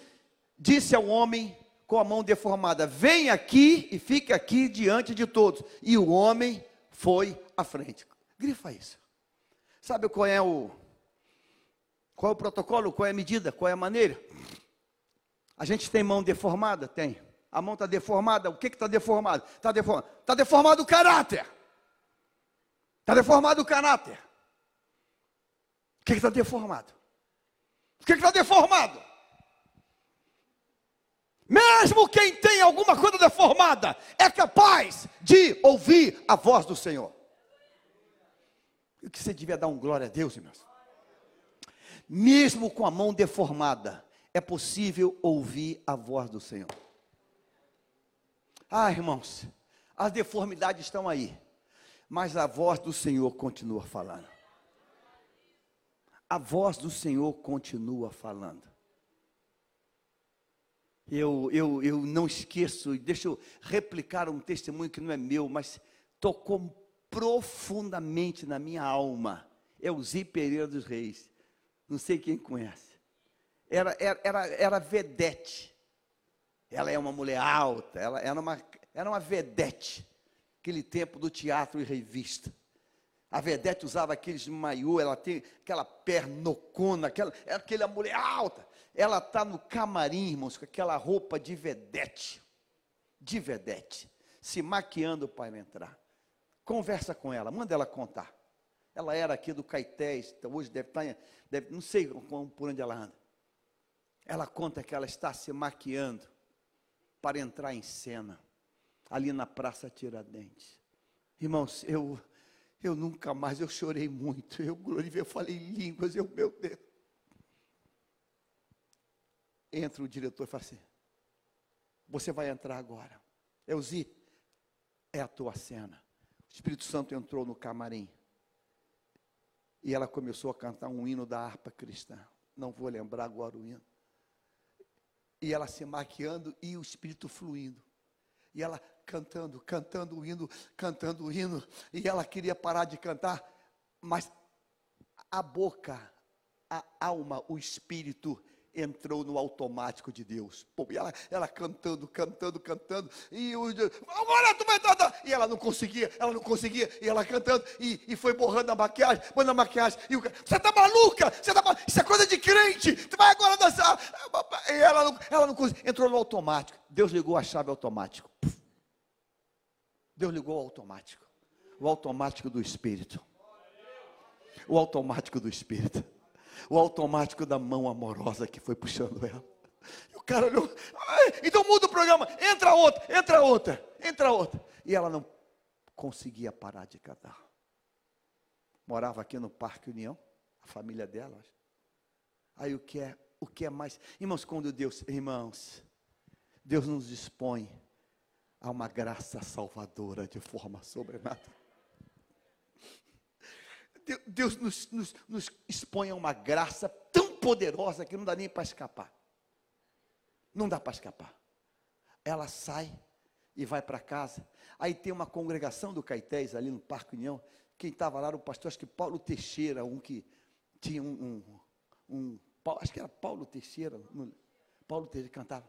disse ao homem com a mão deformada: Vem aqui e fique aqui diante de todos. E o homem foi à frente. Grifa isso. Sabe qual é o qual é o protocolo, qual é a medida, qual é a maneira? A gente tem mão deformada? Tem. A mão está deformada. O que está deformado? Está deformado. Está deformado o caráter. Está deformado o caráter. O que está deformado? O que está deformado? Mesmo quem tem alguma coisa deformada é capaz de ouvir a voz do Senhor. O que você devia dar um glória a Deus, irmãos? Mesmo com a mão deformada, é possível ouvir a voz do Senhor. Ah, irmãos, as deformidades estão aí, mas a voz do Senhor continua falando. A voz do Senhor continua falando. Eu, eu, eu não esqueço, deixa eu replicar um testemunho que não é meu, mas tocou profundamente na minha alma. É o Zi Pereira dos Reis. Não sei quem conhece era, era, era, era vedete. Ela é uma mulher alta, ela era uma, era uma vedete. Aquele tempo do teatro e revista. A vedete usava aqueles maiô, ela tem aquela pernocona, aquela, era aquela mulher alta. Ela está no camarim, irmãos, com aquela roupa de vedete. De vedete. Se maquiando para entrar. Conversa com ela, manda ela contar. Ela era aqui do Caetés, então hoje deve estar, tá deve, não sei por onde ela anda. Ela conta que ela está se maquiando para entrar em cena, ali na Praça Tiradentes. Irmãos, eu, eu nunca mais, eu chorei muito, eu glorifiquei, eu falei línguas, eu, meu Deus. Entra o diretor e fala assim, você vai entrar agora. Elzi, é a tua cena. O Espírito Santo entrou no camarim. E ela começou a cantar um hino da harpa cristã. Não vou lembrar agora o hino e ela se maquiando e o espírito fluindo. E ela cantando, cantando o hino, cantando o hino, e ela queria parar de cantar, mas a boca, a alma, o espírito entrou no automático de Deus. Pô, e ela, ela cantando, cantando, cantando, e o agora tu vai e ela não conseguia, ela não conseguia, e ela cantando, e, e foi borrando a maquiagem, borrando a maquiagem, e o você está maluca, você tá isso é coisa de crente, tu vai agora dançar, e ela não, ela não conseguia, entrou no automático, Deus ligou a chave automático, Deus ligou o automático, o automático do Espírito, o automático do Espírito o automático da mão amorosa que foi puxando ela. E o cara olhou, então muda o programa, entra outra, entra outra, entra outra. E ela não conseguia parar de cantar. Morava aqui no Parque União, a família dela. Aí o que é, o que é mais, irmãos, quando Deus, irmãos, Deus nos dispõe a uma graça salvadora de forma sobrenatural. Deus nos, nos, nos expõe a uma graça tão poderosa que não dá nem para escapar. Não dá para escapar. Ela sai e vai para casa. Aí tem uma congregação do Caetés ali no Parque União. Quem estava lá era o pastor, acho que Paulo Teixeira, um que tinha um, um, um acho que era Paulo Teixeira, Paulo Teixeira cantava.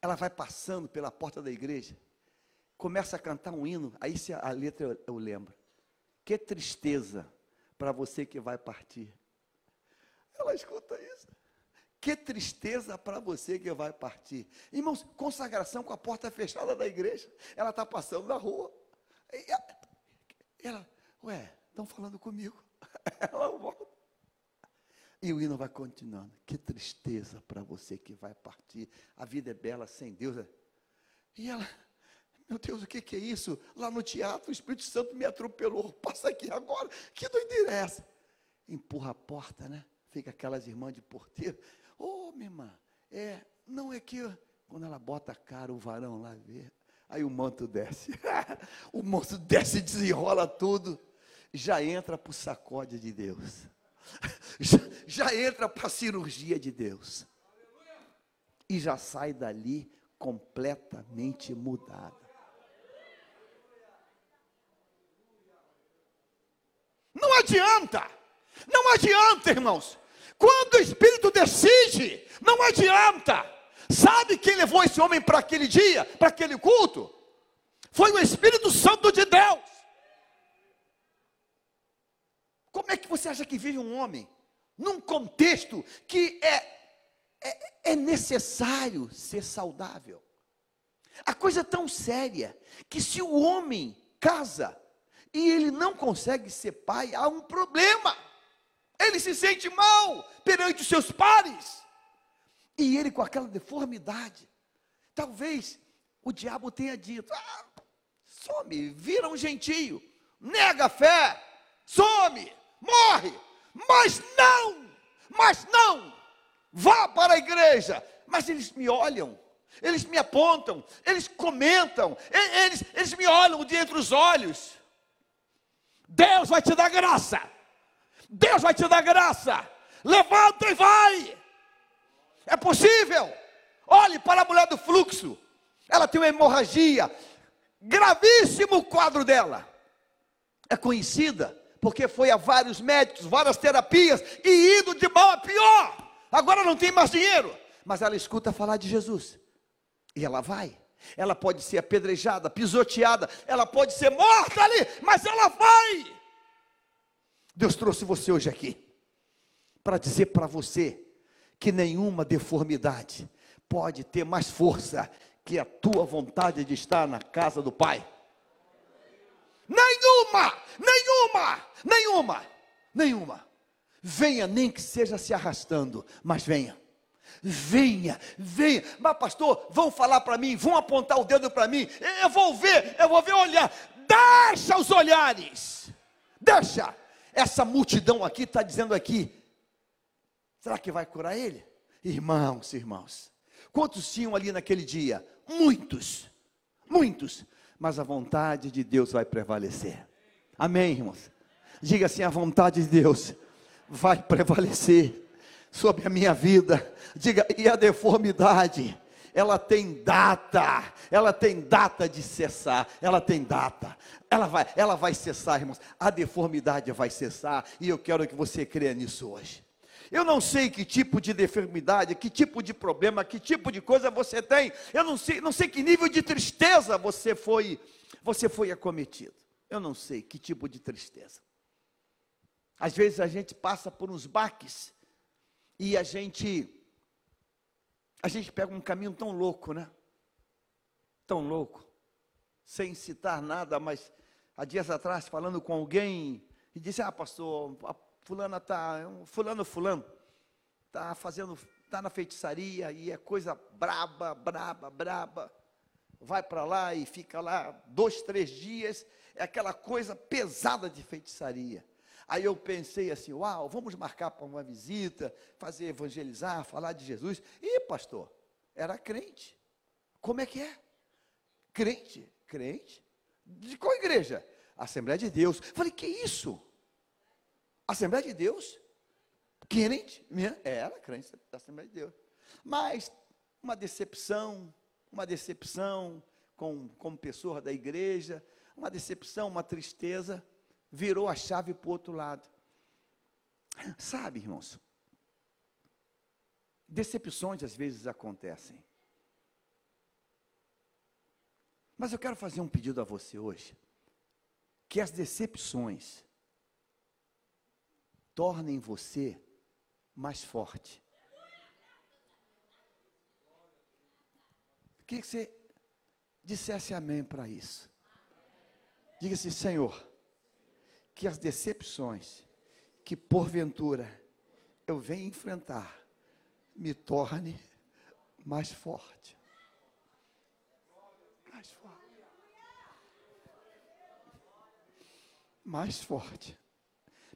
Ela vai passando pela porta da igreja, começa a cantar um hino, aí a letra eu, eu lembro. Que tristeza para você que vai partir. Ela escuta isso. Que tristeza para você que vai partir. Irmãos, consagração com a porta fechada da igreja. Ela está passando na rua. Ela, ué, estão falando comigo. Ela volta. E o hino vai continuando. Que tristeza para você que vai partir. A vida é bela sem Deus. E ela, meu Deus, o que, que é isso? Lá no teatro, o Espírito Santo me atropelou. Passa aqui agora. Que doideira é essa? Empurra a porta, né? Fica aquelas irmãs de porteiro. Ô, oh, minha irmã, é, não é que quando ela bota a cara, o varão lá vê. Aí o manto desce. o manto desce e desenrola tudo. Já entra para o sacode de Deus. já, já entra para a cirurgia de Deus. E já sai dali completamente mudada. Não adianta, não adianta, irmãos. Quando o Espírito decide, não adianta. Sabe quem levou esse homem para aquele dia, para aquele culto? Foi o Espírito Santo de Deus. Como é que você acha que vive um homem num contexto que é, é, é necessário ser saudável? A coisa é tão séria que se o homem casa e ele não consegue ser pai, há um problema. Ele se sente mal perante os seus pares. E ele com aquela deformidade. Talvez o diabo tenha dito: ah, some, vira um gentio, nega a fé, some, morre. Mas não, mas não, vá para a igreja. Mas eles me olham, eles me apontam, eles comentam, eles, eles me olham de entre os olhos. Deus vai te dar graça. Deus vai te dar graça. Levanta e vai. É possível. Olhe para a mulher do fluxo. Ela tem uma hemorragia. Gravíssimo o quadro dela. É conhecida porque foi a vários médicos, várias terapias e indo de mal a pior. Agora não tem mais dinheiro, mas ela escuta falar de Jesus. E ela vai. Ela pode ser apedrejada, pisoteada, ela pode ser morta ali, mas ela vai. Deus trouxe você hoje aqui para dizer para você que nenhuma deformidade pode ter mais força que a tua vontade de estar na casa do Pai. Nenhuma, nenhuma, nenhuma, nenhuma. Venha, nem que seja se arrastando, mas venha. Venha, venha. Mas, pastor, vão falar para mim, vão apontar o dedo para mim. Eu vou ver, eu vou ver olhar. Deixa os olhares. Deixa. Essa multidão aqui está dizendo aqui. Será que vai curar ele? Irmãos, irmãos. Quantos tinham ali naquele dia? Muitos. Muitos. Mas a vontade de Deus vai prevalecer. Amém, irmãos? Diga assim: a vontade de Deus vai prevalecer sobre a minha vida. Diga, e a deformidade, ela tem data, ela tem data de cessar, ela tem data, ela vai, ela vai cessar, irmãos, a deformidade vai cessar, e eu quero que você creia nisso hoje. Eu não sei que tipo de deformidade, que tipo de problema, que tipo de coisa você tem. Eu não sei, não sei que nível de tristeza você foi, você foi acometido. Eu não sei que tipo de tristeza. Às vezes a gente passa por uns baques e a gente a gente pega um caminho tão louco, né? Tão louco. Sem citar nada, mas há dias atrás falando com alguém e disse: "Ah, pastor, a fulana tá, fulano fulano tá fazendo está na feitiçaria e é coisa braba, braba, braba. Vai para lá e fica lá dois, três dias, é aquela coisa pesada de feitiçaria. Aí eu pensei assim: uau, vamos marcar para uma visita, fazer evangelizar, falar de Jesus. E pastor, era crente. Como é que é? Crente, crente. De qual igreja? Assembleia de Deus. Falei, que isso? Assembleia de Deus? Crente? Era crente da Assembleia de Deus. Mas uma decepção, uma decepção com, como pessoa da igreja, uma decepção, uma tristeza virou a chave para o outro lado. Sabe, irmãos, decepções às vezes acontecem. Mas eu quero fazer um pedido a você hoje. Que as decepções tornem você mais forte. Queria que você dissesse amém para isso. Diga assim, Senhor, que as decepções que porventura eu venho enfrentar me torne mais forte. Mais forte. Mais forte.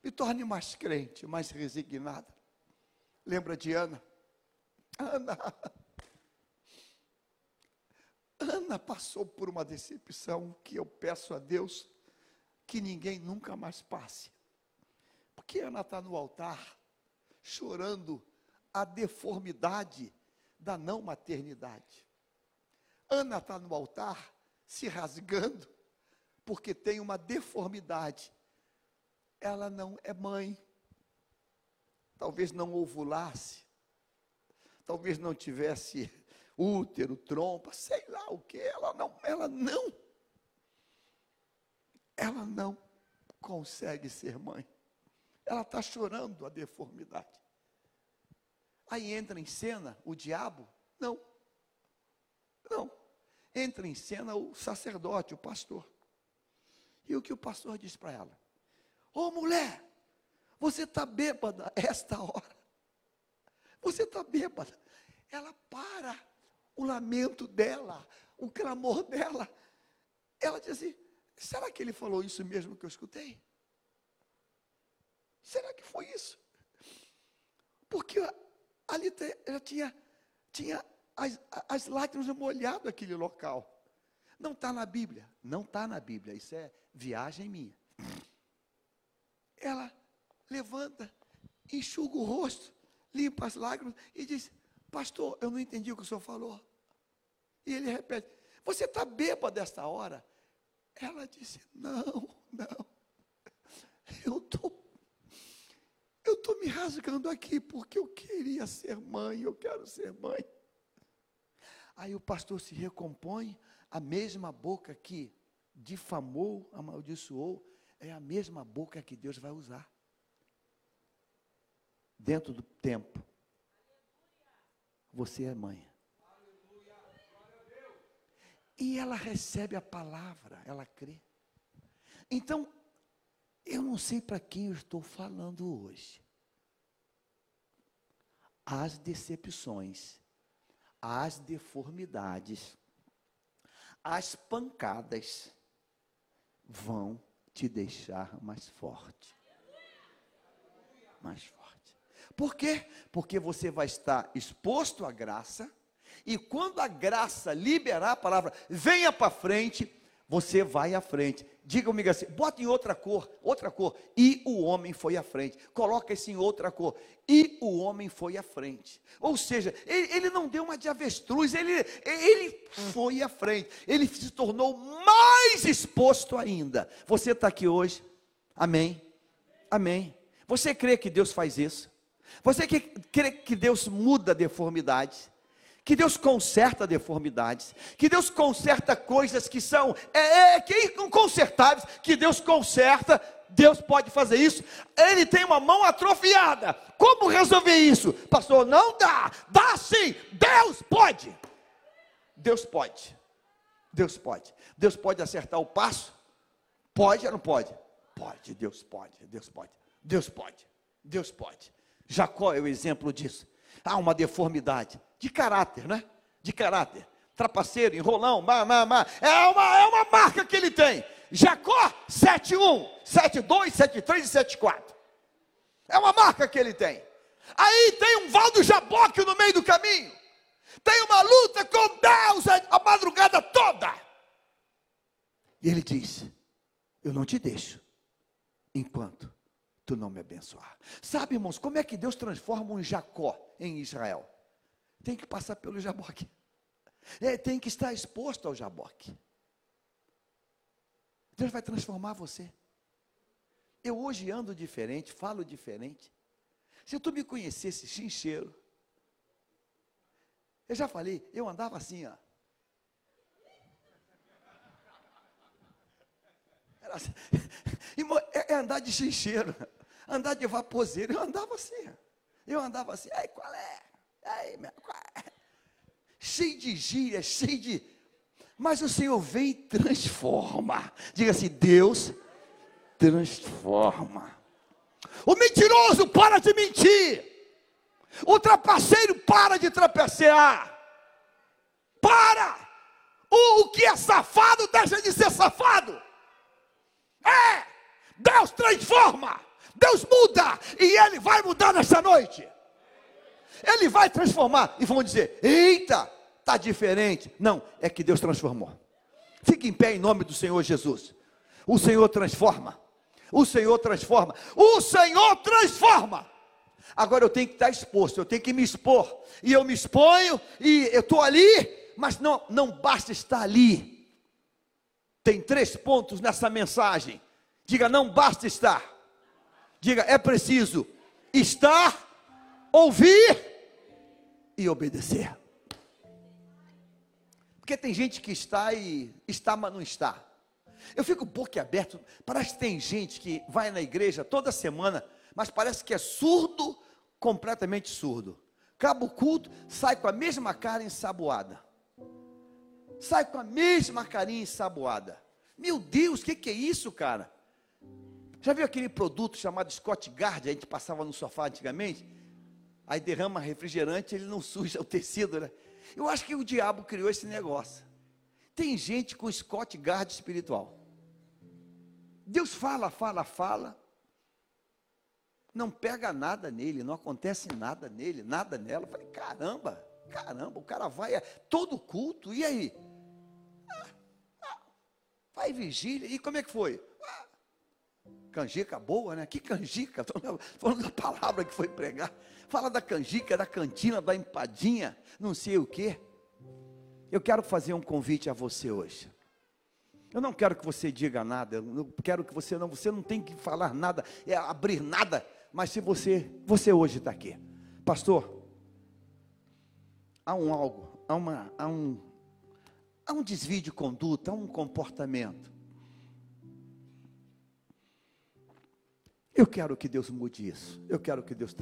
Me torne mais crente, mais resignada. Lembra de Ana? Ana. Ana passou por uma decepção que eu peço a Deus que ninguém nunca mais passe. Porque Ana está no altar, chorando a deformidade da não maternidade. Ana está no altar, se rasgando, porque tem uma deformidade. Ela não é mãe. Talvez não ovulasse. Talvez não tivesse útero, trompa, sei lá o que. Ela não, ela não ela não consegue ser mãe. Ela está chorando a deformidade. Aí entra em cena o diabo? Não. Não. Entra em cena o sacerdote, o pastor. E o que o pastor diz para ela? Ô oh, mulher, você está bêbada esta hora. Você está bêbada. Ela para o lamento dela, o clamor dela. Ela diz assim: Será que ele falou isso mesmo que eu escutei? Será que foi isso? Porque ali já tinha, tinha as, as lágrimas molhado aquele local. Não está na Bíblia, não está na Bíblia, isso é viagem minha. Ela levanta, enxuga o rosto, limpa as lágrimas e diz: Pastor, eu não entendi o que o senhor falou. E ele repete: Você está bêbado desta hora? Ela disse: Não, não. Eu tô, eu tô me rasgando aqui porque eu queria ser mãe, eu quero ser mãe. Aí o pastor se recompõe, a mesma boca que difamou, amaldiçoou, é a mesma boca que Deus vai usar. Dentro do tempo. Você é mãe. E ela recebe a palavra, ela crê. Então, eu não sei para quem eu estou falando hoje. As decepções, as deformidades, as pancadas vão te deixar mais forte. Mais forte. Por quê? Porque você vai estar exposto à graça e quando a graça liberar a palavra, venha para frente, você vai à frente. Diga comigo assim, bota em outra cor, outra cor. E o homem foi à frente. Coloca isso em outra cor. E o homem foi à frente. Ou seja, ele, ele não deu uma de avestruz, ele, ele foi à frente. Ele se tornou mais exposto ainda. Você está aqui hoje. Amém. Amém. Você crê que Deus faz isso? Você crê que Deus muda deformidades? Que Deus conserta deformidades, que Deus conserta coisas que são é, é, que inconsertáveis, que Deus conserta, Deus pode fazer isso. Ele tem uma mão atrofiada. Como resolver isso? Pastor, não dá. Dá sim. Deus pode. Deus pode. Deus pode. Deus pode acertar o passo? Pode ou não pode? Pode, Deus pode. Deus pode. Deus pode. Deus pode. Jacó é o exemplo disso. há uma deformidade de caráter, né? De caráter. Trapaceiro, enrolão, má, má, má. É uma, é uma marca que ele tem. Jacó 71, 72, 73 e 74. É uma marca que ele tem. Aí tem um Valdo Jaboque no meio do caminho. Tem uma luta com Deus a madrugada toda. E ele diz: Eu não te deixo enquanto tu não me abençoar. Sabe, irmãos, como é que Deus transforma um Jacó em Israel? Tem que passar pelo Jaboque. É, tem que estar exposto ao Jaboque. Deus vai transformar você. Eu hoje ando diferente, falo diferente. Se tu me conhecesse chincheiro, eu já falei, eu andava assim, ó. Assim, é, é andar de chincheiro, andar de vaposeiro, eu andava assim. Eu andava assim, aí qual é? Aí, é? Cheio de gíria, cheio de. Mas o Senhor vem e transforma. Diga assim: Deus transforma. O mentiroso para de mentir. O trapaceiro para de trapacear. Para! O, o que é safado deixa de ser safado. É! Deus transforma. Deus muda. E Ele vai mudar nessa noite. Ele vai transformar. E vão dizer: Eita, está diferente. Não, é que Deus transformou. Fique em pé em nome do Senhor Jesus. O Senhor transforma. O Senhor transforma. O Senhor transforma. Agora eu tenho que estar exposto, eu tenho que me expor. E eu me exponho e eu estou ali, mas não, não basta estar ali. Tem três pontos nessa mensagem. Diga, não basta estar. Diga, é preciso estar, ouvir e obedecer. Porque tem gente que está e está, mas não está. Eu fico boquiaberto. Parece que tem gente que vai na igreja toda semana, mas parece que é surdo, completamente surdo. Acaba o culto, sai com a mesma cara ensaboada. Sai com a mesma carinha ensaboada. Meu Deus, o que, que é isso, cara? Já viu aquele produto chamado Scott Guard? A gente passava no sofá antigamente. Aí derrama refrigerante, ele não suja o tecido, né? Eu acho que o diabo criou esse negócio. Tem gente com Scott Guard espiritual. Deus fala, fala, fala. Não pega nada nele, não acontece nada nele, nada nela. Eu falei, caramba, caramba, o cara vai a todo culto, e aí? Ah, ah, vai vigília, e como é que foi? Ah, canjica boa, né? Que canjica? Estou falando da palavra que foi pregar. Fala da canjica, da cantina, da empadinha, não sei o quê. Eu quero fazer um convite a você hoje. Eu não quero que você diga nada, eu não quero que você não, você não tem que falar nada, é abrir nada, mas se você, você hoje está aqui, pastor, há um algo, há, uma, há, um, há um desvio de conduta, há um comportamento. Eu quero que Deus mude isso, eu quero que Deus